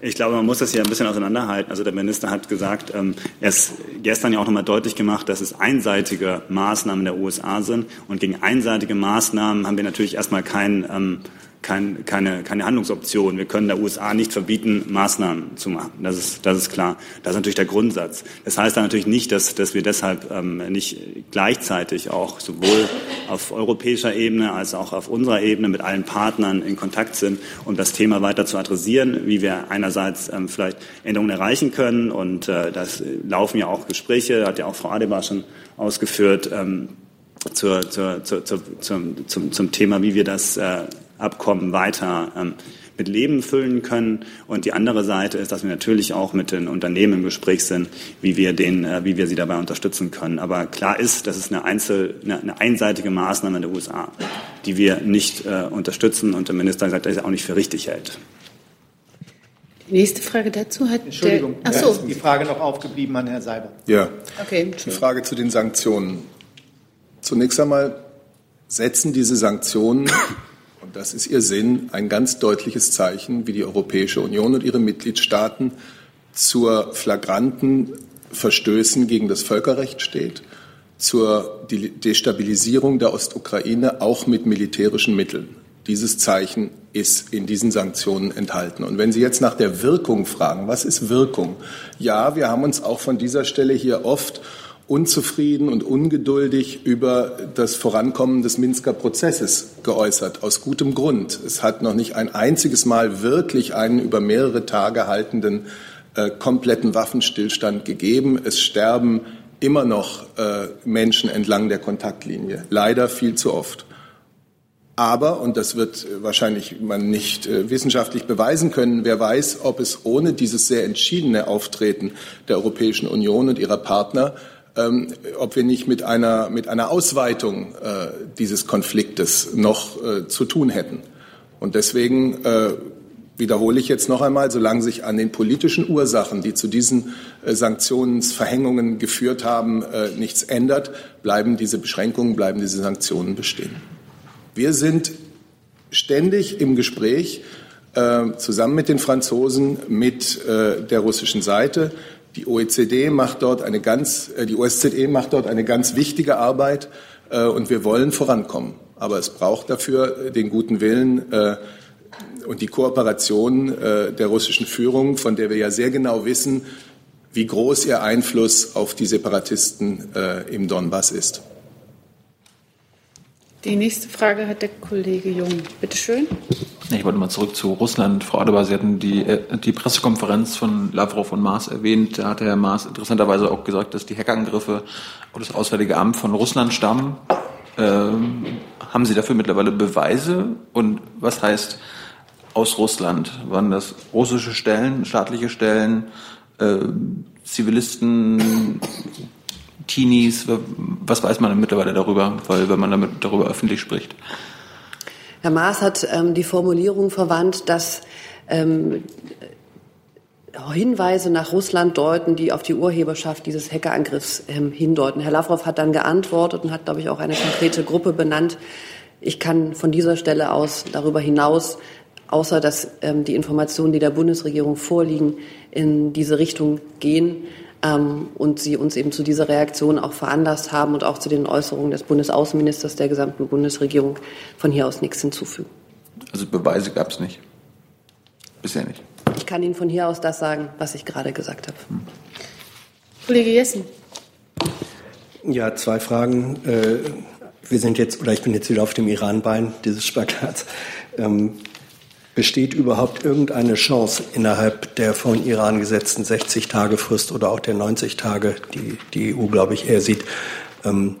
ich glaube, man muss das hier ein bisschen auseinanderhalten. Also der Minister hat gesagt, ähm, er ist gestern ja auch nochmal deutlich gemacht, dass es einseitige Maßnahmen der USA sind. Und gegen einseitige Maßnahmen haben wir natürlich erstmal kein ähm, kein, keine, keine Handlungsoption. Wir können der USA nicht verbieten, Maßnahmen zu machen. Das ist, das ist klar. Das ist natürlich der Grundsatz. Das heißt dann natürlich nicht, dass, dass wir deshalb ähm, nicht gleichzeitig auch sowohl auf europäischer Ebene als auch auf unserer Ebene mit allen Partnern in Kontakt sind, um das Thema weiter zu adressieren, wie wir einerseits ähm, vielleicht Änderungen erreichen können. Und äh, das laufen ja auch Gespräche, hat ja auch Frau Adebar schon ausgeführt, ähm, zur, zur, zur, zum, zum, zum Thema, wie wir das äh, Abkommen weiter ähm, mit Leben füllen können. Und die andere Seite ist, dass wir natürlich auch mit den Unternehmen im Gespräch sind, wie wir, den, äh, wie wir sie dabei unterstützen können. Aber klar ist, das ist eine, Einzel, eine, eine einseitige Maßnahme der USA, die wir nicht äh, unterstützen und der Minister sagt, dass er auch nicht für richtig hält. Nächste Frage dazu hat Entschuldigung, der, ach so. ist die Frage noch aufgeblieben an Herrn Seiber. Ja. Okay. Die Frage zu den Sanktionen. Zunächst einmal setzen diese Sanktionen und das ist ihr Sinn, ein ganz deutliches Zeichen, wie die Europäische Union und ihre Mitgliedstaaten zur flagranten Verstößen gegen das Völkerrecht steht, zur Destabilisierung der Ostukraine auch mit militärischen Mitteln. Dieses Zeichen ist in diesen Sanktionen enthalten. Und wenn Sie jetzt nach der Wirkung fragen, was ist Wirkung? Ja, wir haben uns auch von dieser Stelle hier oft unzufrieden und ungeduldig über das Vorankommen des Minsker Prozesses geäußert, aus gutem Grund. Es hat noch nicht ein einziges Mal wirklich einen über mehrere Tage haltenden äh, kompletten Waffenstillstand gegeben. Es sterben immer noch äh, Menschen entlang der Kontaktlinie, leider viel zu oft. Aber, und das wird wahrscheinlich man nicht äh, wissenschaftlich beweisen können, wer weiß, ob es ohne dieses sehr entschiedene Auftreten der Europäischen Union und ihrer Partner ähm, ob wir nicht mit einer, mit einer Ausweitung äh, dieses Konfliktes noch äh, zu tun hätten. Und deswegen äh, wiederhole ich jetzt noch einmal, solange sich an den politischen Ursachen, die zu diesen äh, Sanktionsverhängungen geführt haben, äh, nichts ändert, bleiben diese Beschränkungen, bleiben diese Sanktionen bestehen. Wir sind ständig im Gespräch äh, zusammen mit den Franzosen, mit der russischen Seite. Die OECD macht dort eine ganz, äh, die OSZE macht dort eine ganz wichtige Arbeit äh, und wir wollen vorankommen. Aber es braucht dafür äh, den guten Willen und die Kooperation der russischen Führung, von der wir ja sehr genau wissen, wie groß ihr Einfluss auf die Separatisten im Donbass ist. Die nächste Frage hat der Kollege Jung. Bitte schön. Ich wollte mal zurück zu Russland. Frau Adebar, Sie hatten die, äh, die Pressekonferenz von Lavrov und Maas erwähnt. Da hat Herr Maas interessanterweise auch gesagt, dass die Hackerangriffe auf das Auswärtige Amt von Russland stammen. Ähm, haben Sie dafür mittlerweile Beweise? Und was heißt aus Russland? Waren das russische Stellen, staatliche Stellen, äh, Zivilisten, Teenies? Was weiß man denn mittlerweile darüber? Weil wenn man damit darüber öffentlich spricht. Herr Maas hat ähm, die Formulierung verwandt, dass ähm, Hinweise nach Russland deuten, die auf die Urheberschaft dieses Hackerangriffs ähm, hindeuten. Herr Lavrov hat dann geantwortet und hat, glaube ich, auch eine konkrete Gruppe benannt. Ich kann von dieser Stelle aus darüber hinaus, außer dass ähm, die Informationen, die der Bundesregierung vorliegen, in diese Richtung gehen, ähm, und sie uns eben zu dieser Reaktion auch veranlasst haben und auch zu den Äußerungen des Bundesaußenministers der gesamten Bundesregierung von hier aus nichts hinzufügen. Also Beweise gab es nicht. Bisher nicht. Ich kann Ihnen von hier aus das sagen, was ich gerade gesagt habe. Hm. Kollege Jessen. Ja, zwei Fragen. Äh, wir sind jetzt, oder ich bin jetzt wieder auf dem Iran-Bein dieses Spagats. Besteht überhaupt irgendeine Chance innerhalb der von Iran gesetzten 60 Tage Frist oder auch der 90 Tage, die die EU, glaube ich, eher sieht, ähm,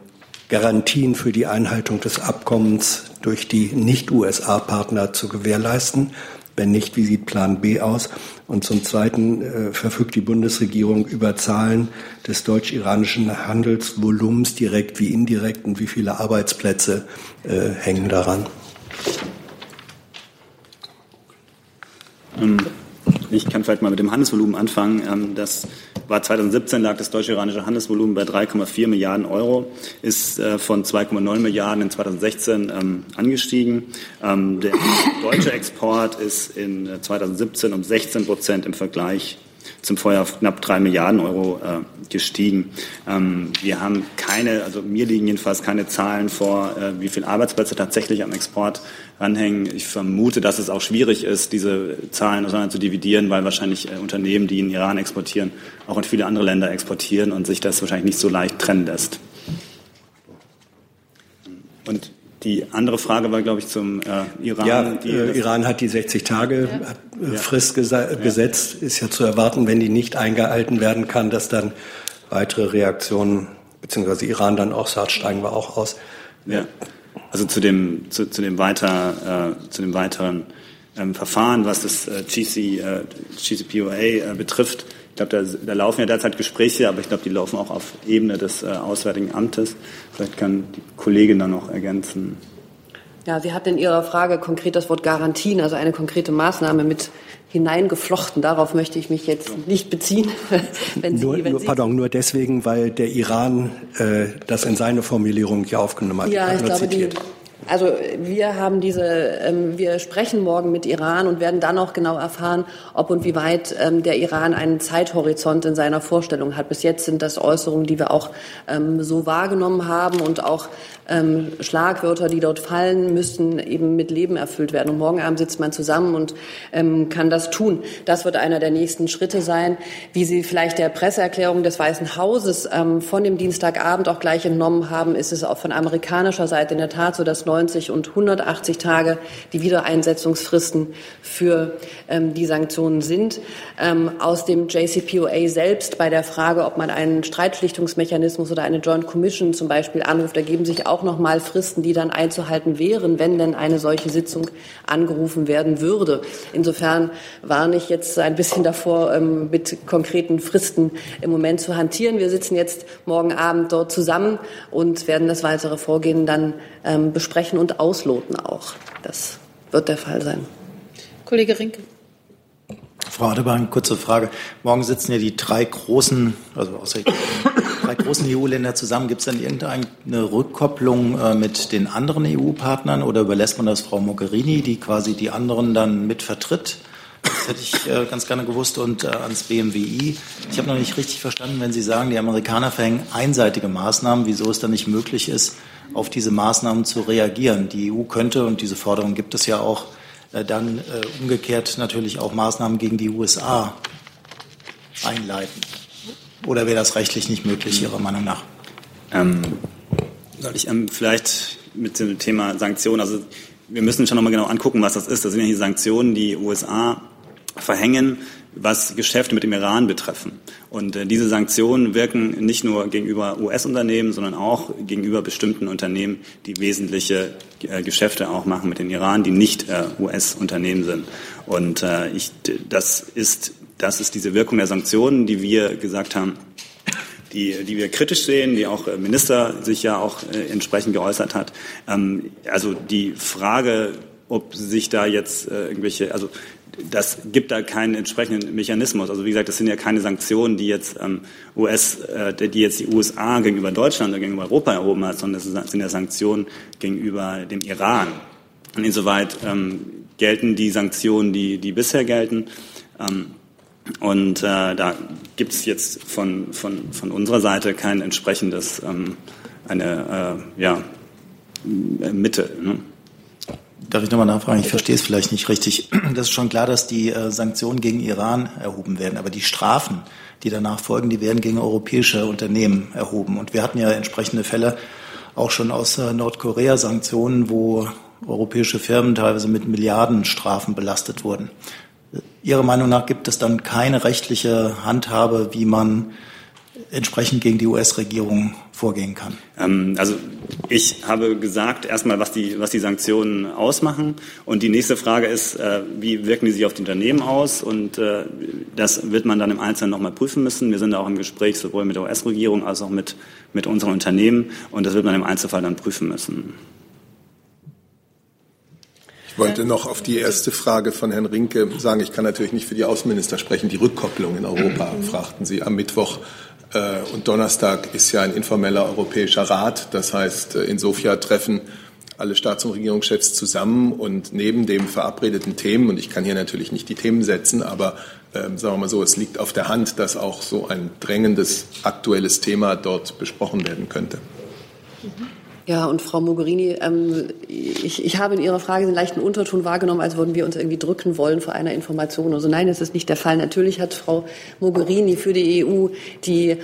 Garantien für die Einhaltung des Abkommens durch die Nicht-USA-Partner zu gewährleisten? Wenn nicht, wie sieht Plan B aus? Und zum Zweiten äh, verfügt die Bundesregierung über Zahlen des deutsch-iranischen Handelsvolumens direkt wie indirekt und wie viele Arbeitsplätze äh, hängen daran? Ähm, ich kann vielleicht mal mit dem Handelsvolumen anfangen. Ähm, das war 2017 lag das deutsche-iranische Handelsvolumen bei 3,4 Milliarden Euro, ist äh, von 2,9 Milliarden in 2016 ähm, angestiegen. Der deutsche Export ist in 2017 äh, um 16 Prozent im Vergleich zum Vorjahr auf knapp drei Milliarden Euro äh, gestiegen. Ähm, wir haben keine, also mir liegen jedenfalls keine Zahlen vor, äh, wie viele Arbeitsplätze tatsächlich am Export anhängen. Ich vermute, dass es auch schwierig ist, diese Zahlen auseinander zu dividieren, weil wahrscheinlich äh, Unternehmen, die in Iran exportieren, auch in viele andere Länder exportieren und sich das wahrscheinlich nicht so leicht trennen lässt. Und die andere Frage war, glaube ich, zum äh, Iran. Ja, äh, Iran hat die 60 Tage ja. Äh, Frist ja. gesetzt. Ist ja zu erwarten, wenn die nicht eingehalten werden kann, dass dann weitere Reaktionen, beziehungsweise Iran dann auch sagt, steigen wir auch aus. Ja. Also zu dem, zu, zu dem, weiter, äh, zu dem weiteren ähm, Verfahren, was das äh, GC, äh, GCPOA äh, betrifft, glaube, da, da, laufen ja derzeit Gespräche, aber ich glaube, die laufen auch auf Ebene des äh, Auswärtigen Amtes. Vielleicht kann die Kollegin da noch ergänzen. Ja, Sie hat in Ihrer Frage konkret das Wort Garantien, also eine konkrete Maßnahme mit hineingeflochten. Darauf möchte ich mich jetzt nicht beziehen. wenn Sie, nur, wenn nur, pardon, nur deswegen, weil der Iran äh, das in seine Formulierung hier aufgenommen hat. Ja, ich glaube, die, Also wir haben diese, ähm, wir sprechen morgen mit Iran und werden dann auch genau erfahren, ob und wie weit ähm, der Iran einen Zeithorizont in seiner Vorstellung hat. Bis jetzt sind das Äußerungen, die wir auch ähm, so wahrgenommen haben und auch ähm, Schlagwörter, die dort fallen, müssten eben mit Leben erfüllt werden. Und morgen Abend sitzt man zusammen und ähm, kann das tun. Das wird einer der nächsten Schritte sein, wie Sie vielleicht der Presseerklärung des Weißen Hauses ähm, von dem Dienstagabend auch gleich entnommen haben, ist es auch von amerikanischer Seite in der Tat so, dass 90 und 180 Tage die Wiedereinsetzungsfristen für ähm, die Sanktionen sind. Ähm, aus dem JCPOA selbst bei der Frage, ob man einen Streitschlichtungsmechanismus oder eine Joint Commission zum Beispiel anruft, ergeben sich auch noch mal Fristen, die dann einzuhalten wären, wenn denn eine solche Sitzung angerufen werden würde. Insofern warne ich jetzt ein bisschen davor, ähm, mit konkreten Fristen im Moment zu hantieren. Wir sitzen jetzt morgen Abend dort zusammen und werden das weitere Vorgehen dann ähm, besprechen und ausloten auch. Das wird der Fall sein. Kollege Rinke. Frau Adebar, kurze Frage. Morgen sitzen ja die drei großen, also außer drei großen EU-Länder zusammen. Gibt es denn irgendeine Rückkopplung äh, mit den anderen EU-Partnern oder überlässt man das Frau Mogherini, die quasi die anderen dann mit vertritt? Das hätte ich äh, ganz gerne gewusst und äh, ans BMWI. Ich habe noch nicht richtig verstanden, wenn Sie sagen, die Amerikaner verhängen einseitige Maßnahmen, wieso es dann nicht möglich ist, auf diese Maßnahmen zu reagieren. Die EU könnte, und diese Forderung gibt es ja auch, äh, dann äh, umgekehrt natürlich auch Maßnahmen gegen die USA einleiten. Oder wäre das rechtlich nicht möglich, Ihrer Meinung nach? Ähm, soll ich ähm, vielleicht mit dem Thema Sanktionen, also wir müssen schon nochmal genau angucken, was das ist. Das sind ja die Sanktionen, die USA verhängen, was Geschäfte mit dem Iran betreffen. Und äh, diese Sanktionen wirken nicht nur gegenüber US-Unternehmen, sondern auch gegenüber bestimmten Unternehmen, die wesentliche äh, Geschäfte auch machen mit dem Iran, die nicht äh, US-Unternehmen sind. Und äh, ich, das ist das ist diese Wirkung der Sanktionen, die wir gesagt haben, die, die wir kritisch sehen, die auch Minister sich ja auch äh, entsprechend geäußert hat. Ähm, also die Frage, ob sich da jetzt äh, irgendwelche, also das gibt da keinen entsprechenden Mechanismus. Also wie gesagt, das sind ja keine Sanktionen, die jetzt ähm, US, äh, die jetzt die USA gegenüber Deutschland oder gegenüber Europa erhoben hat, sondern das sind ja Sanktionen gegenüber dem Iran. Und insoweit ähm, gelten die Sanktionen, die, die bisher gelten. Und äh, da gibt es jetzt von, von, von unserer Seite kein entsprechendes, ähm, eine äh, ja, Mitte. Ne? Darf ich nochmal nachfragen? Ich verstehe es vielleicht nicht richtig. Das ist schon klar, dass die äh, Sanktionen gegen Iran erhoben werden, aber die Strafen, die danach folgen, die werden gegen europäische Unternehmen erhoben. Und wir hatten ja entsprechende Fälle auch schon aus äh, Nordkorea Sanktionen, wo europäische Firmen teilweise mit Milliardenstrafen belastet wurden. Ihrer Meinung nach gibt es dann keine rechtliche Handhabe, wie man entsprechend gegen die US-Regierung vorgehen kann? Ähm, also ich habe gesagt, erstmal, was die, was die Sanktionen ausmachen. Und die nächste Frage ist, äh, wie wirken die sich auf die Unternehmen aus? Und äh, das wird man dann im Einzelnen nochmal prüfen müssen. Wir sind da auch im Gespräch sowohl mit der US-Regierung als auch mit, mit unseren Unternehmen. Und das wird man im Einzelfall dann prüfen müssen. Ich wollte noch auf die erste Frage von Herrn Rinke sagen, ich kann natürlich nicht für die Außenminister sprechen. Die Rückkopplung in Europa, fragten Sie. Am Mittwoch äh, und Donnerstag ist ja ein informeller Europäischer Rat. Das heißt, äh, in Sofia treffen alle Staats- und Regierungschefs zusammen und neben dem verabredeten Themen, und ich kann hier natürlich nicht die Themen setzen, aber äh, sagen wir mal so, es liegt auf der Hand, dass auch so ein drängendes aktuelles Thema dort besprochen werden könnte. Mhm. Ja, und Frau Mogherini, ähm, ich, ich habe in Ihrer Frage den leichten Unterton wahrgenommen, als würden wir uns irgendwie drücken wollen vor einer Information. Also nein, das ist nicht der Fall. Natürlich hat Frau Mogherini für die EU die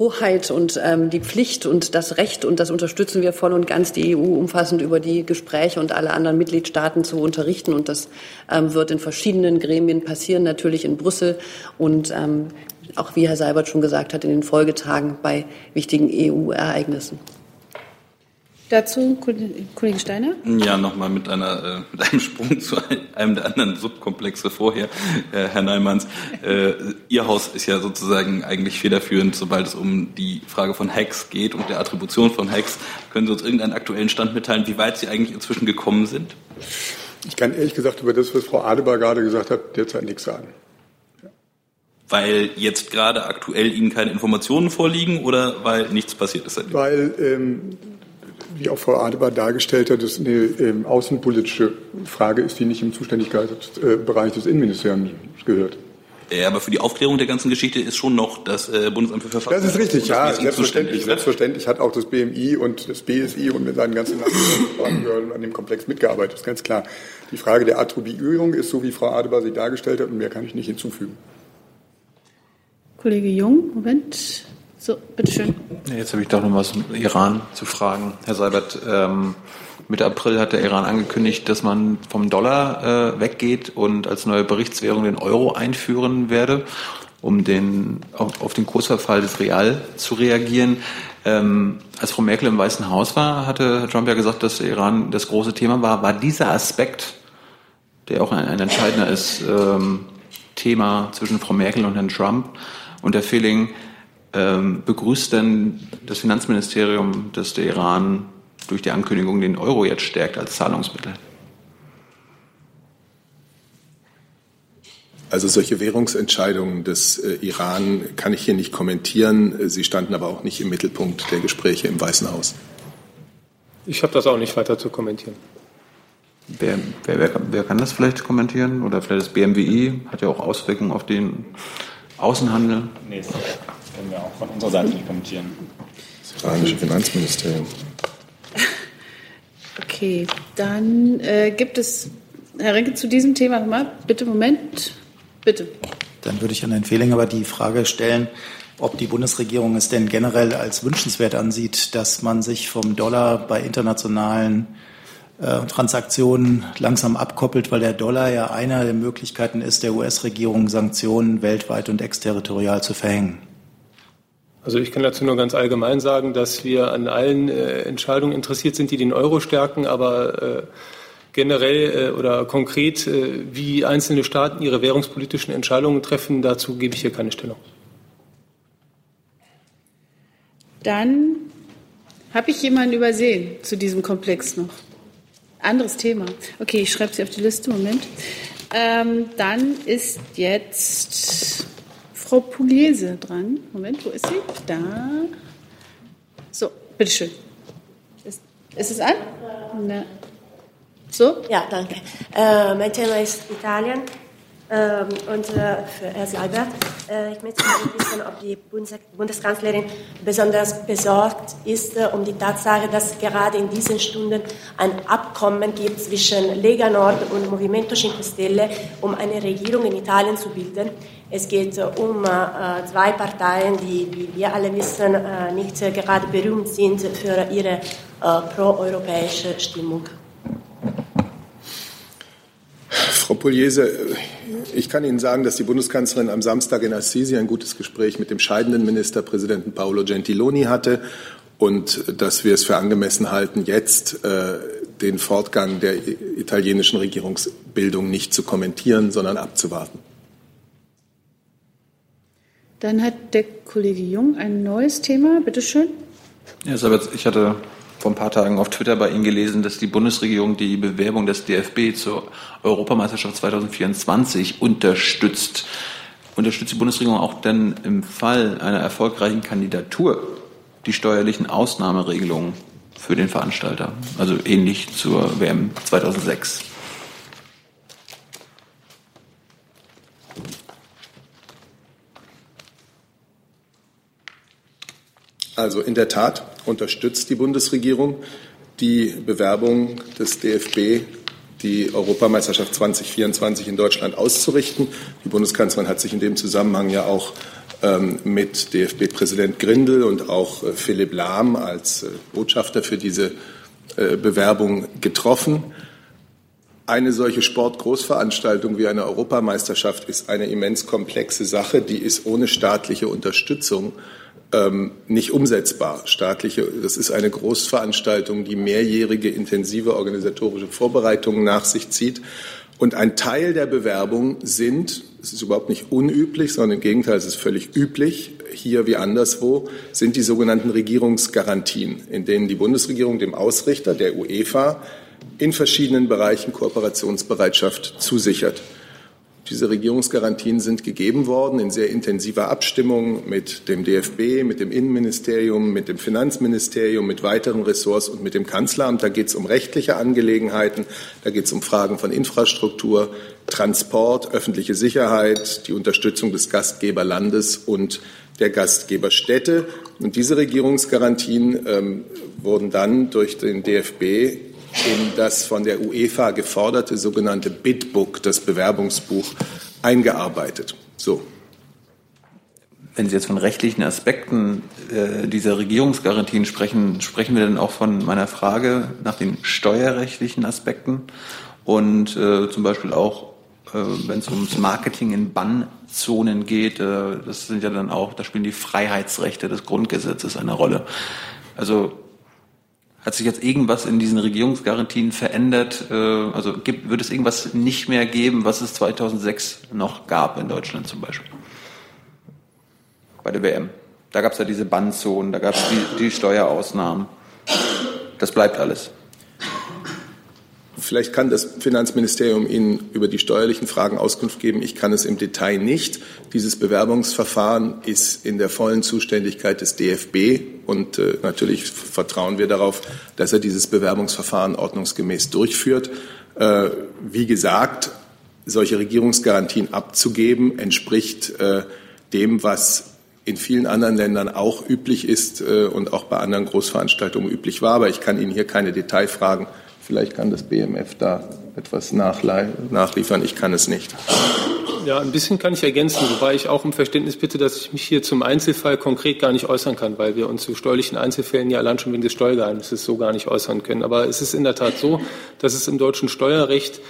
Hoheit und ähm, die Pflicht und das Recht, und das unterstützen wir voll und ganz, die EU umfassend über die Gespräche und alle anderen Mitgliedstaaten zu unterrichten. Und das ähm, wird in verschiedenen Gremien passieren, natürlich in Brüssel und ähm, auch, wie Herr Seibert schon gesagt hat, in den Folgetagen bei wichtigen EU-Ereignissen. Dazu Kollege Steiner? Ja, nochmal mit, einer, äh, mit einem Sprung zu einem der anderen Subkomplexe vorher, äh, Herr Neumanns. Äh, Ihr Haus ist ja sozusagen eigentlich federführend, sobald es um die Frage von Hacks geht und der Attribution von Hacks. Können Sie uns irgendeinen aktuellen Stand mitteilen, wie weit Sie eigentlich inzwischen gekommen sind? Ich kann ehrlich gesagt über das, was Frau Adebar gerade gesagt hat, derzeit nichts sagen. Weil jetzt gerade aktuell Ihnen keine Informationen vorliegen oder weil nichts passiert ist? Weil ähm, wie auch Frau Adebar dargestellt hat, das eine ähm, außenpolitische Frage ist, die nicht im Zuständigkeitsbereich des Innenministeriums gehört. Ja, aber für die Aufklärung der ganzen Geschichte ist schon noch das äh, Bundesamt für Verfassung. Das ist richtig, ja, das selbstverständlich. Selbstverständlich hat auch das BMI und das BSI und mit seinen ganzen Behörden an dem Komplex mitgearbeitet, ist ganz klar. Die Frage der Attribuierung ist so, wie Frau Adebar sie dargestellt hat, und mehr kann ich nicht hinzufügen. Kollege Jung, Moment. So, bitteschön. Jetzt habe ich doch noch was zum Iran zu fragen. Herr Seibert, ähm, Mitte April hat der Iran angekündigt, dass man vom Dollar äh, weggeht und als neue Berichtswährung den Euro einführen werde, um den, auf, auf den Kursverfall des Real zu reagieren. Ähm, als Frau Merkel im Weißen Haus war, hatte Herr Trump ja gesagt, dass der Iran das große Thema war. War dieser Aspekt, der auch ein, ein entscheidender ist, ähm, Thema zwischen Frau Merkel und Herrn Trump und der Feeling, begrüßt denn das Finanzministerium, dass der Iran durch die Ankündigung den Euro jetzt stärkt als Zahlungsmittel? Also solche Währungsentscheidungen des äh, Iran kann ich hier nicht kommentieren. Sie standen aber auch nicht im Mittelpunkt der Gespräche im Weißen Haus. Ich habe das auch nicht weiter zu kommentieren. Wer, wer, wer, wer, kann das vielleicht kommentieren? Oder vielleicht das BMWI hat ja auch Auswirkungen auf den Außenhandel? Nee, können wir auch von unserer Seite nicht kommentieren. Das iranische Finanzministerium. Okay, dann äh, gibt es, Herr Renke, zu diesem Thema nochmal. Bitte, Moment. Bitte. Dann würde ich an Herrn Fehling aber die Frage stellen, ob die Bundesregierung es denn generell als wünschenswert ansieht, dass man sich vom Dollar bei internationalen äh, Transaktionen langsam abkoppelt, weil der Dollar ja eine der Möglichkeiten ist, der US-Regierung Sanktionen weltweit und exterritorial zu verhängen. Also ich kann dazu nur ganz allgemein sagen, dass wir an allen äh, Entscheidungen interessiert sind, die den Euro stärken, aber äh, generell äh, oder konkret, äh, wie einzelne Staaten ihre währungspolitischen Entscheidungen treffen, dazu gebe ich hier keine Stellung. Dann habe ich jemanden übersehen zu diesem Komplex noch. Anderes Thema. Okay, ich schreibe sie auf die Liste. Moment. Ähm, dann ist jetzt Frau Pugliese dran. Moment, wo ist sie? Da. So, bitteschön. Ist, ist es an? Na. So? Ja, danke. Äh, mein Thema ist Italien. Ähm, und äh, für Herr Seibert, äh, ich möchte wissen, ob die Bundes Bundeskanzlerin besonders besorgt ist äh, um die Tatsache, dass gerade in diesen Stunden ein Abkommen gibt zwischen Lega Nord und Movimento Cinque Stelle, um eine Regierung in Italien zu bilden. Es geht äh, um äh, zwei Parteien, die, wie wir alle wissen, äh, nicht gerade berühmt sind für ihre proeuropäische Stimmung. Frau Pugliese, ich kann Ihnen sagen, dass die Bundeskanzlerin am Samstag in Assisi ein gutes Gespräch mit dem scheidenden Ministerpräsidenten Paolo Gentiloni hatte und dass wir es für angemessen halten, jetzt äh, den Fortgang der italienischen Regierungsbildung nicht zu kommentieren, sondern abzuwarten. Dann hat der Kollege Jung ein neues Thema. Bitte schön. Ja, ich hatte vor ein paar Tagen auf Twitter bei Ihnen gelesen, dass die Bundesregierung die Bewerbung des DFB zur Europameisterschaft 2024 unterstützt. Unterstützt die Bundesregierung auch denn im Fall einer erfolgreichen Kandidatur die steuerlichen Ausnahmeregelungen für den Veranstalter? Also ähnlich zur WM 2006. Also in der Tat unterstützt die Bundesregierung die Bewerbung des DFB, die Europameisterschaft 2024 in Deutschland auszurichten. Die Bundeskanzlerin hat sich in dem Zusammenhang ja auch ähm, mit DFB-Präsident Grindel und auch äh, Philipp Lahm als äh, Botschafter für diese äh, Bewerbung getroffen. Eine solche Sportgroßveranstaltung wie eine Europameisterschaft ist eine immens komplexe Sache, die ist ohne staatliche Unterstützung ähm, nicht umsetzbar. Staatliche, das ist eine Großveranstaltung, die mehrjährige intensive organisatorische Vorbereitungen nach sich zieht. Und ein Teil der Bewerbung sind, es ist überhaupt nicht unüblich, sondern im Gegenteil, es ist völlig üblich, hier wie anderswo, sind die sogenannten Regierungsgarantien, in denen die Bundesregierung dem Ausrichter, der UEFA, in verschiedenen Bereichen Kooperationsbereitschaft zusichert. Diese Regierungsgarantien sind gegeben worden in sehr intensiver Abstimmung mit dem DFB, mit dem Innenministerium, mit dem Finanzministerium, mit weiteren Ressorts und mit dem Kanzleramt. Da geht es um rechtliche Angelegenheiten, da geht es um Fragen von Infrastruktur, Transport, öffentliche Sicherheit, die Unterstützung des Gastgeberlandes und der Gastgeberstädte. Und diese Regierungsgarantien ähm, wurden dann durch den DFB in das von der UEFA geforderte sogenannte Bidbook, das Bewerbungsbuch, eingearbeitet. So. Wenn Sie jetzt von rechtlichen Aspekten äh, dieser Regierungsgarantien sprechen, sprechen wir dann auch von meiner Frage nach den steuerrechtlichen Aspekten und äh, zum Beispiel auch, äh, wenn es ums Marketing in Bannzonen geht, äh, das sind ja dann auch, da spielen die Freiheitsrechte des Grundgesetzes eine Rolle. Also hat sich jetzt irgendwas in diesen Regierungsgarantien verändert? Äh, also gibt, wird es irgendwas nicht mehr geben, was es 2006 noch gab in Deutschland zum Beispiel? Bei der WM. Da gab es ja diese Bandzonen, da gab es die, die Steuerausnahmen. Das bleibt alles. Vielleicht kann das Finanzministerium Ihnen über die steuerlichen Fragen Auskunft geben. Ich kann es im Detail nicht. Dieses Bewerbungsverfahren ist in der vollen Zuständigkeit des DFB und äh, natürlich vertrauen wir darauf, dass er dieses Bewerbungsverfahren ordnungsgemäß durchführt. Äh, wie gesagt, solche Regierungsgarantien abzugeben, entspricht äh, dem, was in vielen anderen Ländern auch üblich ist äh, und auch bei anderen Großveranstaltungen üblich war. Aber ich kann Ihnen hier keine Detailfragen Vielleicht kann das BMF da etwas nachliefern. Ich kann es nicht. Ja, ein bisschen kann ich ergänzen, wobei ich auch um Verständnis bitte, dass ich mich hier zum Einzelfall konkret gar nicht äußern kann, weil wir uns zu steuerlichen Einzelfällen ja allein schon wegen des Steuergeheimnisses so gar nicht äußern können. Aber es ist in der Tat so, dass es im deutschen Steuerrecht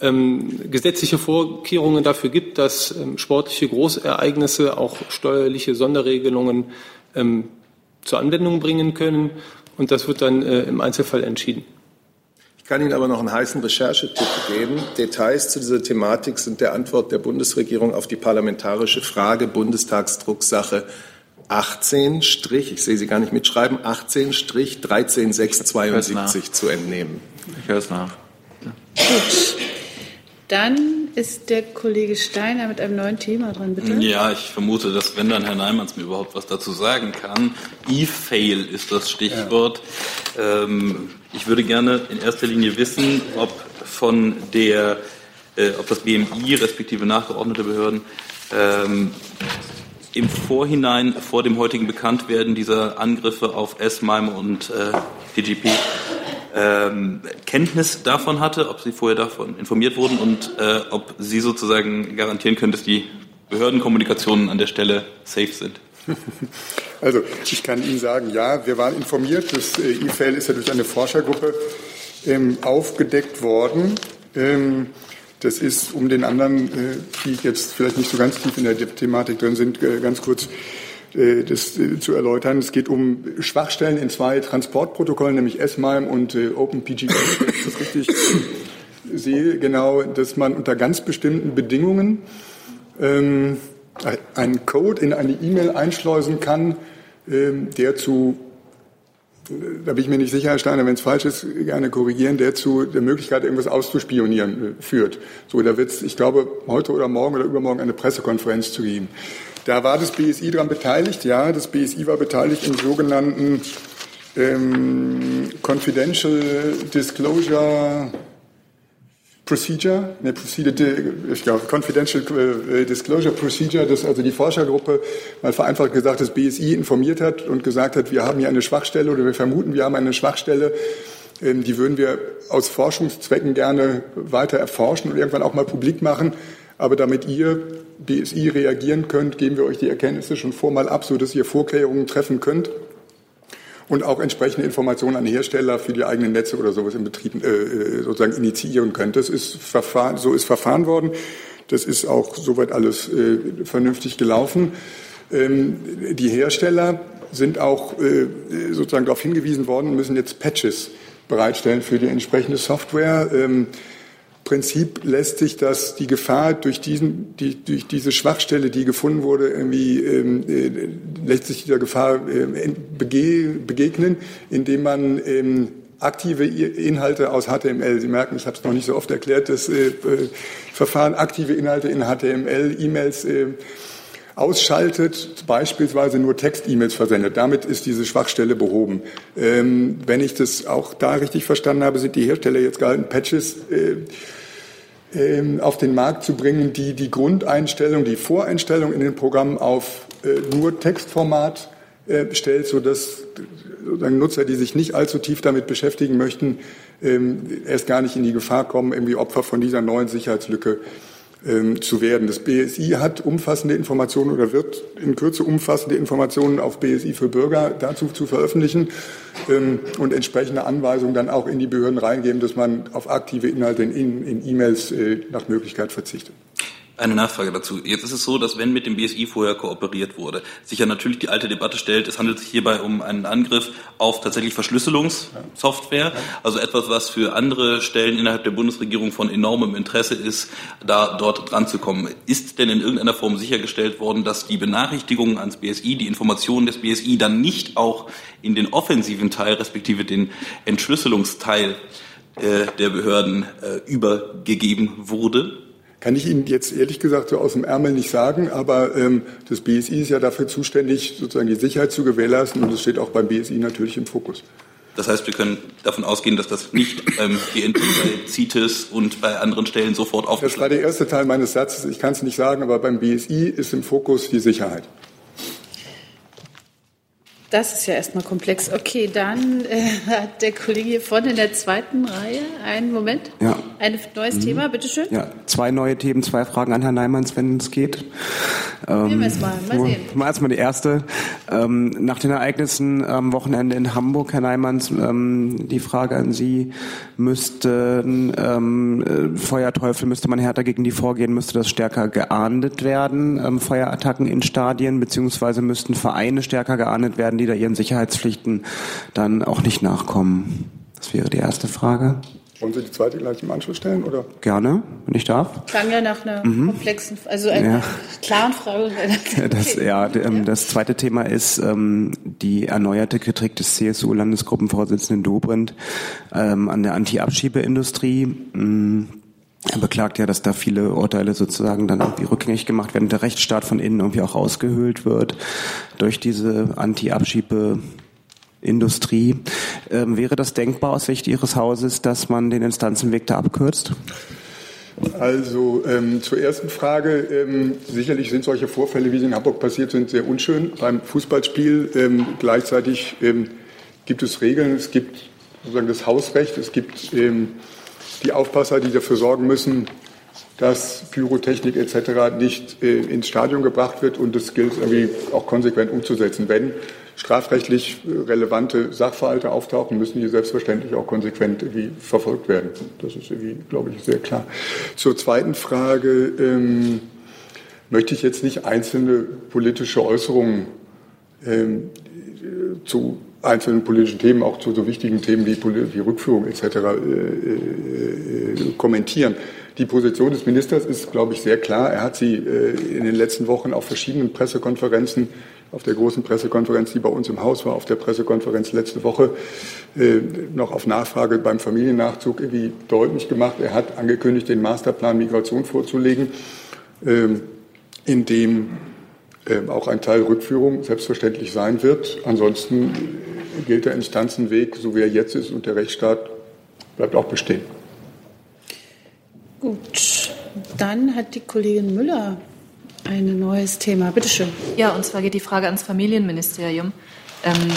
ähm, gesetzliche Vorkehrungen dafür gibt, dass ähm, sportliche Großereignisse auch steuerliche Sonderregelungen ähm, zur Anwendung bringen können. Und das wird dann äh, im Einzelfall entschieden. Ich kann Ihnen aber noch einen heißen Recherchetipp geben. Details zu dieser Thematik sind der Antwort der Bundesregierung auf die parlamentarische Frage Bundestagsdrucksache 18 ich sehe Sie gar nicht mitschreiben, 18 13672 zu entnehmen. Ich höre es nach. Gut. Dann ist der Kollege Steiner mit einem neuen Thema dran, bitte. Ja, ich vermute, dass wenn dann Herr Neimanns mir überhaupt was dazu sagen kann. E-Fail ist das Stichwort. Ja. Ähm, ich würde gerne in erster Linie wissen, ob von der, äh, ob das BMI respektive nachgeordnete Behörden ähm, im Vorhinein vor dem heutigen Bekanntwerden dieser Angriffe auf S-MIME und äh, DGP ähm, Kenntnis davon hatte, ob Sie vorher davon informiert wurden und äh, ob Sie sozusagen garantieren können, dass die Behördenkommunikationen an der Stelle safe sind. Also ich kann Ihnen sagen, ja, wir waren informiert. Das äh, E-Fail ist ja durch eine Forschergruppe ähm, aufgedeckt worden. Ähm, das ist, um den anderen, äh, die jetzt vielleicht nicht so ganz tief in der Thematik drin sind, äh, ganz kurz äh, das äh, zu erläutern. Es geht um Schwachstellen in zwei Transportprotokollen, nämlich SMIME und äh, OpenPGP. Das richtig sehe, genau, dass man unter ganz bestimmten Bedingungen ähm, einen Code in eine E-Mail einschleusen kann, ähm, der zu da bin ich mir nicht sicher, Herr Steiner, wenn es falsch ist, gerne korrigieren, der zu der Möglichkeit, irgendwas auszuspionieren führt. So, da wird es, ich glaube, heute oder morgen oder übermorgen eine Pressekonferenz zu geben. Da war das BSI daran beteiligt, ja, das BSI war beteiligt im sogenannten ähm, Confidential Disclosure Procedure, ne, Procedure, ich glaube, Confidential äh, Disclosure Procedure, dass also die Forschergruppe mal vereinfacht gesagt das BSI informiert hat und gesagt hat, wir haben hier eine Schwachstelle oder wir vermuten, wir haben eine Schwachstelle, ähm, die würden wir aus Forschungszwecken gerne weiter erforschen und irgendwann auch mal publik machen. Aber damit ihr BSI reagieren könnt, geben wir euch die Erkenntnisse schon vormal ab, sodass ihr Vorkehrungen treffen könnt und auch entsprechende Informationen an Hersteller für die eigenen Netze oder sowas in Betrieb äh, sozusagen initiieren könnt. Das ist verfahren, so ist verfahren worden. Das ist auch soweit alles äh, vernünftig gelaufen. Ähm, die Hersteller sind auch äh, sozusagen darauf hingewiesen worden, müssen jetzt Patches bereitstellen für die entsprechende Software. Ähm, Prinzip lässt sich das, die Gefahr durch, diesen, die, durch diese Schwachstelle, die gefunden wurde, irgendwie, ähm, äh, lässt sich dieser Gefahr äh, bege, begegnen, indem man ähm, aktive Inhalte aus HTML. Sie merken, ich habe es noch nicht so oft erklärt, das äh, äh, Verfahren aktive Inhalte in HTML, E-Mails äh, ausschaltet, beispielsweise nur Text-E-Mails versendet. Damit ist diese Schwachstelle behoben. Ähm, wenn ich das auch da richtig verstanden habe, sind die Hersteller jetzt gehalten, Patches äh, ähm, auf den Markt zu bringen, die die Grundeinstellung, die Voreinstellung in den Programmen auf äh, nur Textformat äh, stellt, sodass sozusagen Nutzer, die sich nicht allzu tief damit beschäftigen möchten, ähm, erst gar nicht in die Gefahr kommen, irgendwie Opfer von dieser neuen Sicherheitslücke ähm, zu werden. Das BSI hat umfassende Informationen oder wird in Kürze umfassende Informationen auf BSI für Bürger dazu zu veröffentlichen ähm, und entsprechende Anweisungen dann auch in die Behörden reingeben, dass man auf aktive Inhalte in E-Mails äh, nach Möglichkeit verzichtet. Eine Nachfrage dazu. Jetzt ist es so, dass wenn mit dem BSI vorher kooperiert wurde, sich ja natürlich die alte Debatte stellt, es handelt sich hierbei um einen Angriff auf tatsächlich Verschlüsselungssoftware, also etwas, was für andere Stellen innerhalb der Bundesregierung von enormem Interesse ist, da dort dran zu kommen. Ist denn in irgendeiner Form sichergestellt worden, dass die Benachrichtigungen ans BSI, die Informationen des BSI dann nicht auch in den offensiven Teil, respektive den Entschlüsselungsteil äh, der Behörden äh, übergegeben wurde? Kann ich Ihnen jetzt ehrlich gesagt so aus dem Ärmel nicht sagen, aber ähm, das BSI ist ja dafür zuständig, sozusagen die Sicherheit zu gewährleisten und das steht auch beim BSI natürlich im Fokus. Das heißt, wir können davon ausgehen, dass das nicht ähm, BND bei CITES und bei anderen Stellen sofort aufgeschlagen Das war der erste Teil meines Satzes. Ich kann es nicht sagen, aber beim BSI ist im Fokus die Sicherheit. Das ist ja erstmal komplex. Okay, dann äh, hat der Kollege hier vorne in der zweiten Reihe einen Moment. Ja. Ein neues mhm. Thema, bitteschön. Ja, zwei neue Themen, zwei Fragen an Herrn Neimanns, wenn es geht. Ähm, wir es mal, mal sehen. Mal erstmal die erste. Ähm, nach den Ereignissen am Wochenende in Hamburg, Herr Neimanns, ähm, die Frage an Sie, müssten ähm, äh, Feuerteufel, müsste man härter gegen die vorgehen, müsste das stärker geahndet werden, ähm, Feuerattacken in Stadien, beziehungsweise müssten Vereine stärker geahndet werden, die da ihren Sicherheitspflichten dann auch nicht nachkommen? Das wäre die erste Frage. Wollen Sie die zweite gleich im Anschluss stellen? Oder? Gerne, wenn ich darf. Klang ja nach einer mhm. komplexen, also einer ja. klaren Frage. Das, ja, ähm, das zweite Thema ist ähm, die erneuerte Kritik des CSU-Landesgruppenvorsitzenden Dobrindt ähm, an der Anti-Abschiebeindustrie. Mm, er beklagt ja, dass da viele Urteile sozusagen dann irgendwie rückgängig gemacht werden, der Rechtsstaat von innen irgendwie auch ausgehöhlt wird durch diese Anti-Abschiebe-Industrie. Ähm, wäre das denkbar aus Sicht Ihres Hauses, dass man den Instanzenweg da abkürzt? Also ähm, zur ersten Frage. Ähm, sicherlich sind solche Vorfälle, wie sie in Hamburg passiert sind, sehr unschön beim Fußballspiel. Ähm, gleichzeitig ähm, gibt es Regeln, es gibt sozusagen das Hausrecht, es gibt ähm, die Aufpasser, die dafür sorgen müssen, dass Pyrotechnik etc. nicht äh, ins Stadion gebracht wird und das gilt irgendwie auch konsequent umzusetzen. Wenn strafrechtlich relevante Sachverhalte auftauchen, müssen die selbstverständlich auch konsequent irgendwie verfolgt werden. Das ist irgendwie, glaube ich, sehr klar. Zur zweiten Frage ähm, möchte ich jetzt nicht einzelne politische Äußerungen ähm, zu einzelnen politischen Themen, auch zu so wichtigen Themen wie, wie Rückführung etc. Äh, äh, kommentieren. Die Position des Ministers ist, glaube ich, sehr klar. Er hat sie äh, in den letzten Wochen auf verschiedenen Pressekonferenzen, auf der großen Pressekonferenz, die bei uns im Haus war, auf der Pressekonferenz letzte Woche, äh, noch auf Nachfrage beim Familiennachzug irgendwie deutlich gemacht. Er hat angekündigt, den Masterplan Migration vorzulegen, äh, in dem ähm, auch ein Teil Rückführung selbstverständlich sein wird. Ansonsten gilt der Instanzenweg, so wie er jetzt ist, und der Rechtsstaat bleibt auch bestehen. Gut, dann hat die Kollegin Müller ein neues Thema. Bitte schön. Ja, und zwar geht die Frage ans Familienministerium. Ähm,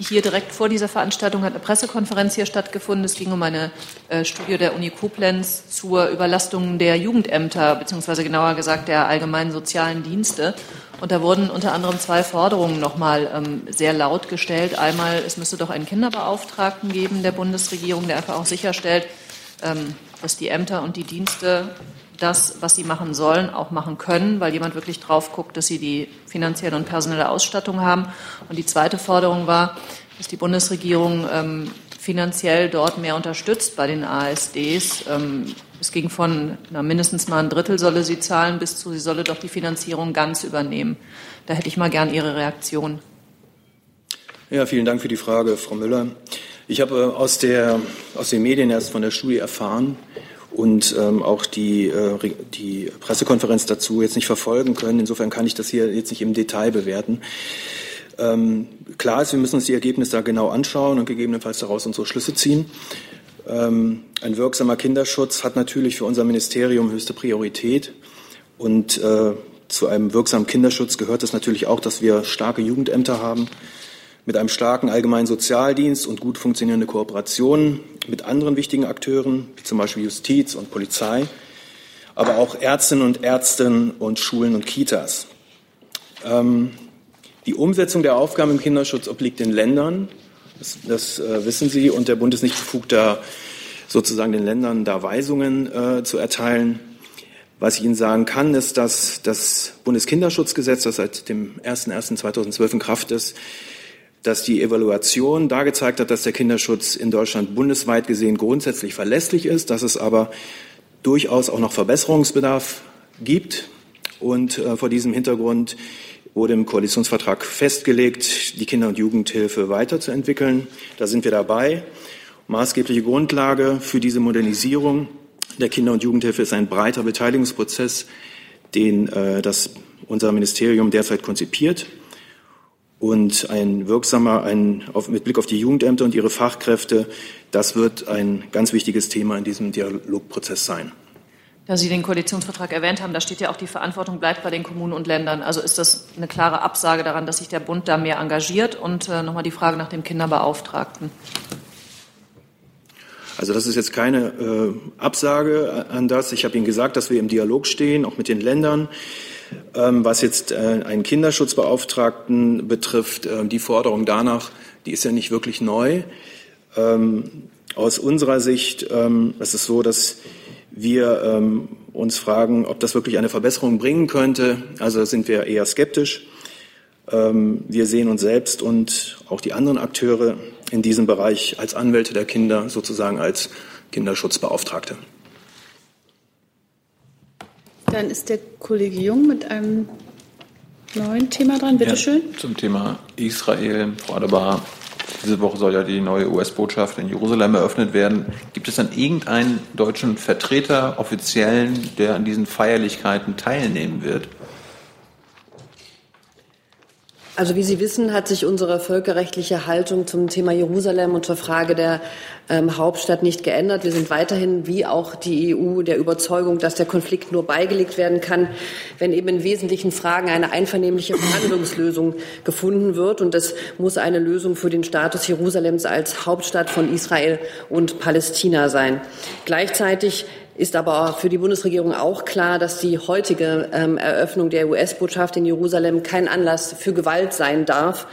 hier direkt vor dieser Veranstaltung hat eine Pressekonferenz hier stattgefunden. Es ging um eine äh, Studie der Uni Koblenz zur Überlastung der Jugendämter, beziehungsweise genauer gesagt der allgemeinen sozialen Dienste. Und da wurden unter anderem zwei Forderungen nochmal ähm, sehr laut gestellt. Einmal, es müsste doch einen Kinderbeauftragten geben der Bundesregierung, der einfach auch sicherstellt, ähm, dass die Ämter und die Dienste das, was sie machen sollen, auch machen können, weil jemand wirklich drauf guckt, dass sie die finanzielle und personelle Ausstattung haben. Und die zweite Forderung war, dass die Bundesregierung ähm, finanziell dort mehr unterstützt bei den ASDs. Ähm, es ging von na, mindestens mal ein Drittel solle sie zahlen bis zu, sie solle doch die Finanzierung ganz übernehmen. Da hätte ich mal gern Ihre Reaktion. Ja, vielen Dank für die Frage, Frau Müller. Ich habe äh, aus, der, aus den Medien erst von der Studie erfahren und ähm, auch die, äh, die Pressekonferenz dazu jetzt nicht verfolgen können. Insofern kann ich das hier jetzt nicht im Detail bewerten. Ähm, klar ist, wir müssen uns die Ergebnisse da genau anschauen und gegebenenfalls daraus unsere Schlüsse ziehen. Ähm, ein wirksamer Kinderschutz hat natürlich für unser Ministerium höchste Priorität. Und äh, zu einem wirksamen Kinderschutz gehört es natürlich auch, dass wir starke Jugendämter haben mit einem starken allgemeinen Sozialdienst und gut funktionierende Kooperationen mit anderen wichtigen Akteuren, wie zum Beispiel Justiz und Polizei, aber auch Ärztinnen und Ärzten und Schulen und Kitas. Ähm, die Umsetzung der Aufgaben im Kinderschutz obliegt den Ländern. Das, das äh, wissen Sie. Und der Bund ist nicht befugt, da sozusagen den Ländern da Weisungen äh, zu erteilen. Was ich Ihnen sagen kann, ist, dass das Bundeskinderschutzgesetz, das seit dem 01.01.2012 in Kraft ist, dass die Evaluation da gezeigt hat, dass der Kinderschutz in Deutschland bundesweit gesehen grundsätzlich verlässlich ist, dass es aber durchaus auch noch Verbesserungsbedarf gibt. Und äh, vor diesem Hintergrund wurde im Koalitionsvertrag festgelegt, die Kinder- und Jugendhilfe weiterzuentwickeln. Da sind wir dabei. Maßgebliche Grundlage für diese Modernisierung der Kinder- und Jugendhilfe ist ein breiter Beteiligungsprozess, den äh, das unser Ministerium derzeit konzipiert. Und ein wirksamer, ein, auf, mit Blick auf die Jugendämter und ihre Fachkräfte, das wird ein ganz wichtiges Thema in diesem Dialogprozess sein. Da Sie den Koalitionsvertrag erwähnt haben, da steht ja auch, die Verantwortung bleibt bei den Kommunen und Ländern. Also ist das eine klare Absage daran, dass sich der Bund da mehr engagiert? Und äh, nochmal die Frage nach dem Kinderbeauftragten. Also das ist jetzt keine äh, Absage an das. Ich habe Ihnen gesagt, dass wir im Dialog stehen, auch mit den Ländern. Ähm, was jetzt äh, einen Kinderschutzbeauftragten betrifft, äh, die Forderung danach, die ist ja nicht wirklich neu. Ähm, aus unserer Sicht ähm, ist es so, dass wir ähm, uns fragen, ob das wirklich eine Verbesserung bringen könnte. Also sind wir eher skeptisch. Ähm, wir sehen uns selbst und auch die anderen Akteure in diesem Bereich als Anwälte der Kinder, sozusagen als Kinderschutzbeauftragte. Dann ist der Kollege Jung mit einem neuen Thema dran. Bitte schön. Ja, zum Thema Israel, Frau Adebar. Diese Woche soll ja die neue US-Botschaft in Jerusalem eröffnet werden. Gibt es dann irgendeinen deutschen Vertreter, Offiziellen, der an diesen Feierlichkeiten teilnehmen wird? Also wie Sie wissen, hat sich unsere völkerrechtliche Haltung zum Thema Jerusalem und zur Frage der ähm, Hauptstadt nicht geändert. Wir sind weiterhin, wie auch die EU, der Überzeugung, dass der Konflikt nur beigelegt werden kann, wenn eben in wesentlichen Fragen eine einvernehmliche Verhandlungslösung gefunden wird. Und es muss eine Lösung für den Status Jerusalems als Hauptstadt von Israel und Palästina sein. Gleichzeitig ist aber für die Bundesregierung auch klar, dass die heutige ähm, Eröffnung der US-Botschaft in Jerusalem kein Anlass für Gewalt sein darf.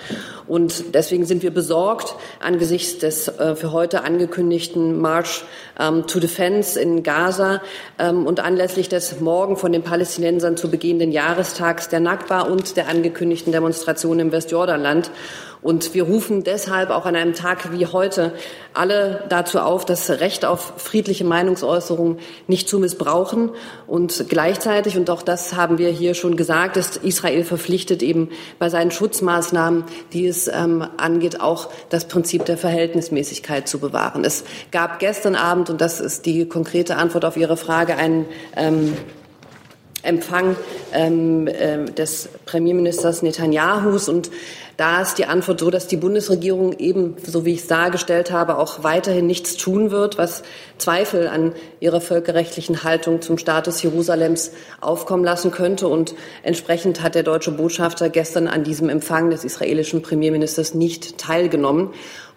Und deswegen sind wir besorgt angesichts des äh, für heute angekündigten March ähm, to Defense in Gaza ähm, und anlässlich des morgen von den Palästinensern zu begehenden Jahrestags der Nakba und der angekündigten Demonstration im Westjordanland. Und wir rufen deshalb auch an einem Tag wie heute alle dazu auf, das Recht auf friedliche Meinungsäußerung nicht zu missbrauchen. Und gleichzeitig, und auch das haben wir hier schon gesagt, ist Israel verpflichtet, eben bei seinen Schutzmaßnahmen, die es ähm, angeht, auch das Prinzip der Verhältnismäßigkeit zu bewahren. Es gab gestern Abend, und das ist die konkrete Antwort auf Ihre Frage, einen ähm, Empfang ähm, äh, des Premierministers Netanyahus und da ist die Antwort so, dass die Bundesregierung eben, so wie ich es dargestellt habe, auch weiterhin nichts tun wird, was Zweifel an ihrer völkerrechtlichen Haltung zum Status Jerusalems aufkommen lassen könnte. Und entsprechend hat der deutsche Botschafter gestern an diesem Empfang des israelischen Premierministers nicht teilgenommen.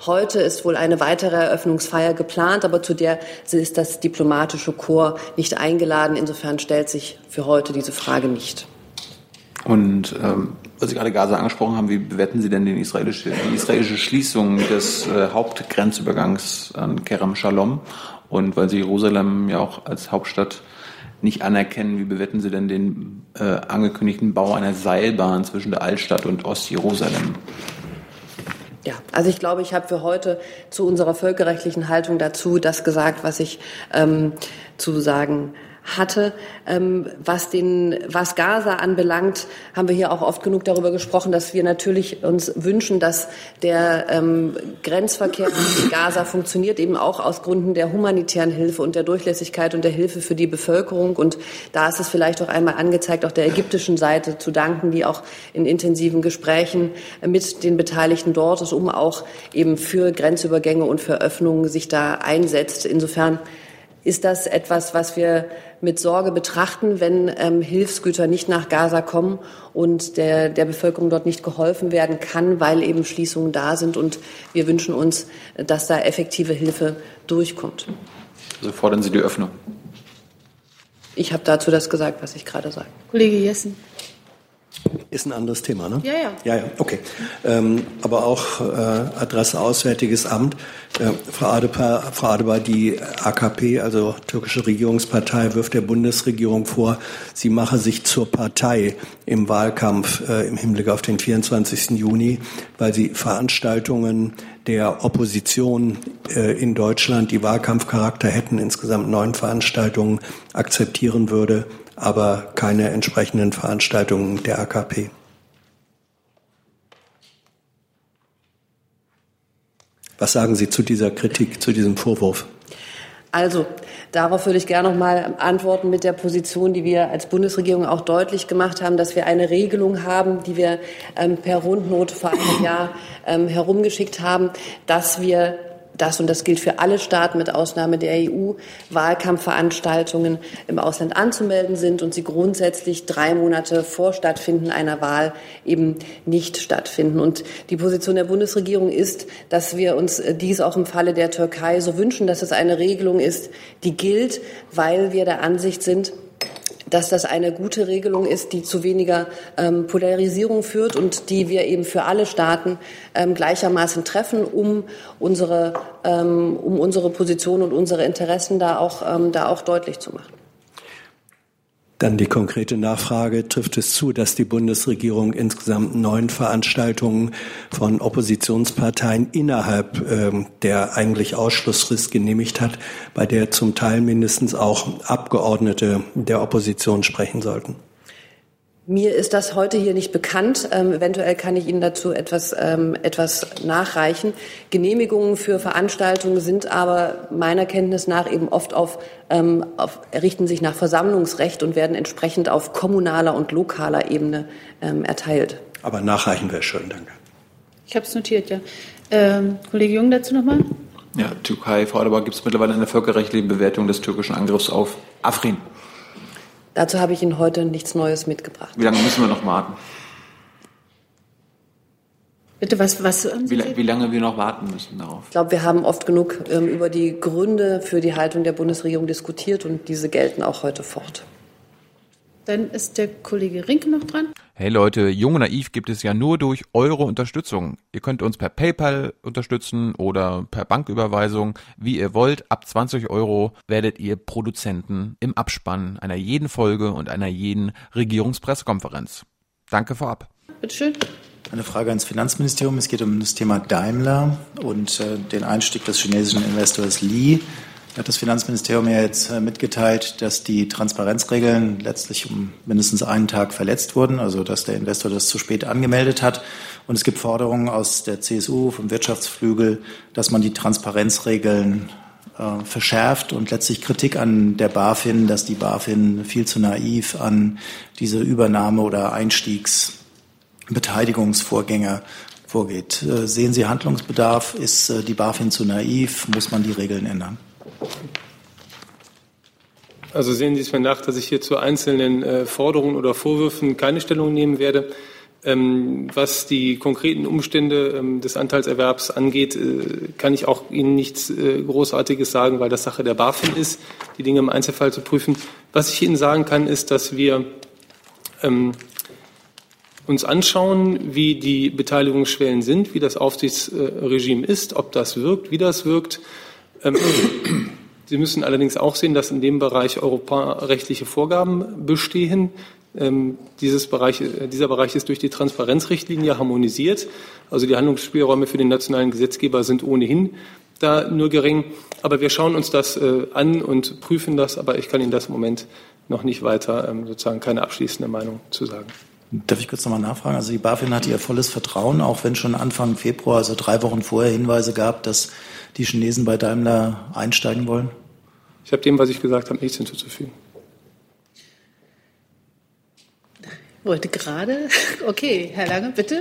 Heute ist wohl eine weitere Eröffnungsfeier geplant, aber zu der ist das diplomatische Korps nicht eingeladen. Insofern stellt sich für heute diese Frage nicht. Und ähm, was Sie gerade Gaza angesprochen haben, wie bewerten Sie denn den israelische, die israelische Schließung des äh, Hauptgrenzübergangs an Kerem Shalom? Und weil Sie Jerusalem ja auch als Hauptstadt nicht anerkennen, wie bewerten Sie denn den äh, angekündigten Bau einer Seilbahn zwischen der Altstadt und Ostjerusalem? Ja, also ich glaube, ich habe für heute zu unserer völkerrechtlichen Haltung dazu das gesagt, was ich ähm, zu sagen hatte. Ähm, was, den, was Gaza anbelangt, haben wir hier auch oft genug darüber gesprochen, dass wir natürlich uns wünschen, dass der ähm, Grenzverkehr in Gaza funktioniert, eben auch aus Gründen der humanitären Hilfe und der Durchlässigkeit und der Hilfe für die Bevölkerung. Und da ist es vielleicht auch einmal angezeigt, auch der ägyptischen Seite zu danken, die auch in intensiven Gesprächen mit den Beteiligten dort ist, um auch eben für Grenzübergänge und für Öffnungen sich da einsetzt. Insofern ist das etwas, was wir mit Sorge betrachten, wenn ähm, Hilfsgüter nicht nach Gaza kommen und der, der Bevölkerung dort nicht geholfen werden kann, weil eben Schließungen da sind. Und wir wünschen uns, dass da effektive Hilfe durchkommt. Also fordern Sie die Öffnung. Ich habe dazu das gesagt, was ich gerade sage. Kollege Jessen. Ist ein anderes Thema, ne? Ja, ja. Ja, ja, okay. Ähm, aber auch äh, Adresse Auswärtiges Amt. Äh, Frau, Adepa, Frau Adebar, die AKP, also türkische Regierungspartei, wirft der Bundesregierung vor, sie mache sich zur Partei im Wahlkampf äh, im Hinblick auf den 24. Juni, weil sie Veranstaltungen der Opposition äh, in Deutschland, die Wahlkampfcharakter hätten, insgesamt neun Veranstaltungen akzeptieren würde aber keine entsprechenden Veranstaltungen der AKP. Was sagen Sie zu dieser Kritik, zu diesem Vorwurf? Also, darauf würde ich gerne noch mal antworten mit der Position, die wir als Bundesregierung auch deutlich gemacht haben, dass wir eine Regelung haben, die wir ähm, per Rundnote vor einem Jahr ähm, herumgeschickt haben, dass wir das, und das gilt für alle Staaten mit Ausnahme der EU, Wahlkampfveranstaltungen im Ausland anzumelden sind und sie grundsätzlich drei Monate vor Stattfinden einer Wahl eben nicht stattfinden. Und die Position der Bundesregierung ist, dass wir uns dies auch im Falle der Türkei so wünschen, dass es eine Regelung ist, die gilt, weil wir der Ansicht sind, dass das eine gute Regelung ist, die zu weniger ähm, Polarisierung führt und die wir eben für alle Staaten ähm, gleichermaßen treffen, um unsere, ähm, um unsere Position und unsere Interessen da auch, ähm, da auch deutlich zu machen. Dann die konkrete Nachfrage, trifft es zu, dass die Bundesregierung insgesamt neun Veranstaltungen von Oppositionsparteien innerhalb ähm, der eigentlich Ausschlussfrist genehmigt hat, bei der zum Teil mindestens auch Abgeordnete der Opposition sprechen sollten? Mir ist das heute hier nicht bekannt. Ähm, eventuell kann ich Ihnen dazu etwas, ähm, etwas nachreichen. Genehmigungen für Veranstaltungen sind aber meiner Kenntnis nach eben oft auf, ähm, auf richten sich nach Versammlungsrecht und werden entsprechend auf kommunaler und lokaler Ebene ähm, erteilt. Aber nachreichen wäre schön, danke. Ich habe es notiert, ja. Ähm, Kollege Jung dazu nochmal. Ja, Türkei, Frau Adebar, gibt es mittlerweile eine völkerrechtliche Bewertung des türkischen Angriffs auf Afrin? Dazu habe ich Ihnen heute nichts Neues mitgebracht. Wie lange müssen wir noch warten? Bitte, was, was wie, wie, lange wir noch warten müssen darauf? Ich glaube, wir haben oft genug ähm, über die Gründe für die Haltung der Bundesregierung diskutiert und diese gelten auch heute fort. Dann ist der Kollege Rinke noch dran. Hey Leute, Jung und Naiv gibt es ja nur durch eure Unterstützung. Ihr könnt uns per PayPal unterstützen oder per Banküberweisung, wie ihr wollt. Ab 20 Euro werdet ihr Produzenten im Abspann einer jeden Folge und einer jeden Regierungspressekonferenz. Danke vorab. Bitteschön. Eine Frage ans Finanzministerium. Es geht um das Thema Daimler und äh, den Einstieg des chinesischen Investors Li hat das Finanzministerium ja jetzt äh, mitgeteilt, dass die Transparenzregeln letztlich um mindestens einen Tag verletzt wurden, also dass der Investor das zu spät angemeldet hat. Und es gibt Forderungen aus der CSU, vom Wirtschaftsflügel, dass man die Transparenzregeln äh, verschärft und letztlich Kritik an der BaFin, dass die BaFin viel zu naiv an diese Übernahme oder Einstiegsbeteiligungsvorgänge vorgeht. Äh, sehen Sie Handlungsbedarf? Ist äh, die BaFin zu naiv? Muss man die Regeln ändern? Also sehen Sie es mir nach, dass ich hier zu einzelnen äh, Forderungen oder Vorwürfen keine Stellung nehmen werde. Ähm, was die konkreten Umstände ähm, des Anteilserwerbs angeht, äh, kann ich auch Ihnen nichts äh, Großartiges sagen, weil das Sache der BaFin ist, die Dinge im Einzelfall zu prüfen. Was ich Ihnen sagen kann, ist, dass wir ähm, uns anschauen, wie die Beteiligungsschwellen sind, wie das Aufsichtsregime ist, ob das wirkt, wie das wirkt. Sie müssen allerdings auch sehen, dass in dem Bereich europarechtliche Vorgaben bestehen. Ähm, Bereich, äh, dieser Bereich ist durch die Transparenzrichtlinie harmonisiert. Also die Handlungsspielräume für den nationalen Gesetzgeber sind ohnehin da nur gering. Aber wir schauen uns das äh, an und prüfen das, aber ich kann Ihnen das im Moment noch nicht weiter ähm, sozusagen keine abschließende Meinung zu sagen. Darf ich kurz nochmal nachfragen? Also die BaFin hat ihr volles Vertrauen, auch wenn schon Anfang Februar, also drei Wochen vorher, Hinweise gab, dass die Chinesen bei Daimler einsteigen wollen? Ich habe dem, was ich gesagt habe, nichts hinzuzufügen. Wollte gerade. Okay, Herr Lange, bitte.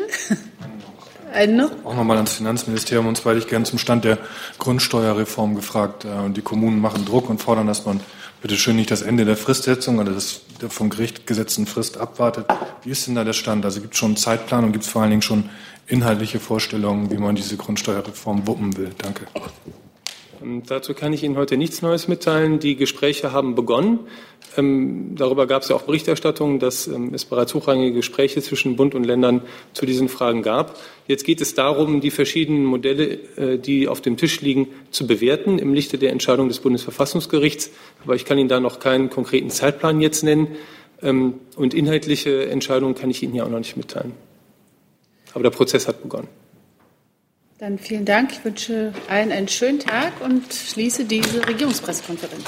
Einen noch? Auch nochmal ans Finanzministerium. Und zwar hätte ich gerne zum Stand der Grundsteuerreform gefragt. Äh, und die Kommunen machen Druck und fordern, dass man bitte schön nicht das Ende der Fristsetzung oder des, der vom Gericht gesetzten Frist abwartet. Wie ist denn da der Stand? Also gibt es schon einen Zeitplan und gibt es vor allen Dingen schon inhaltliche Vorstellungen, wie man diese Grundsteuerreform wuppen will? Danke. Ähm, dazu kann ich Ihnen heute nichts Neues mitteilen. Die Gespräche haben begonnen. Ähm, darüber gab es ja auch Berichterstattungen, dass ähm, es bereits hochrangige Gespräche zwischen Bund und Ländern zu diesen Fragen gab. Jetzt geht es darum, die verschiedenen Modelle, äh, die auf dem Tisch liegen, zu bewerten im Lichte der Entscheidung des Bundesverfassungsgerichts. Aber ich kann Ihnen da noch keinen konkreten Zeitplan jetzt nennen. Und inhaltliche Entscheidungen kann ich Ihnen hier auch noch nicht mitteilen. Aber der Prozess hat begonnen. Dann vielen Dank. Ich wünsche allen einen schönen Tag und schließe diese Regierungspressekonferenz.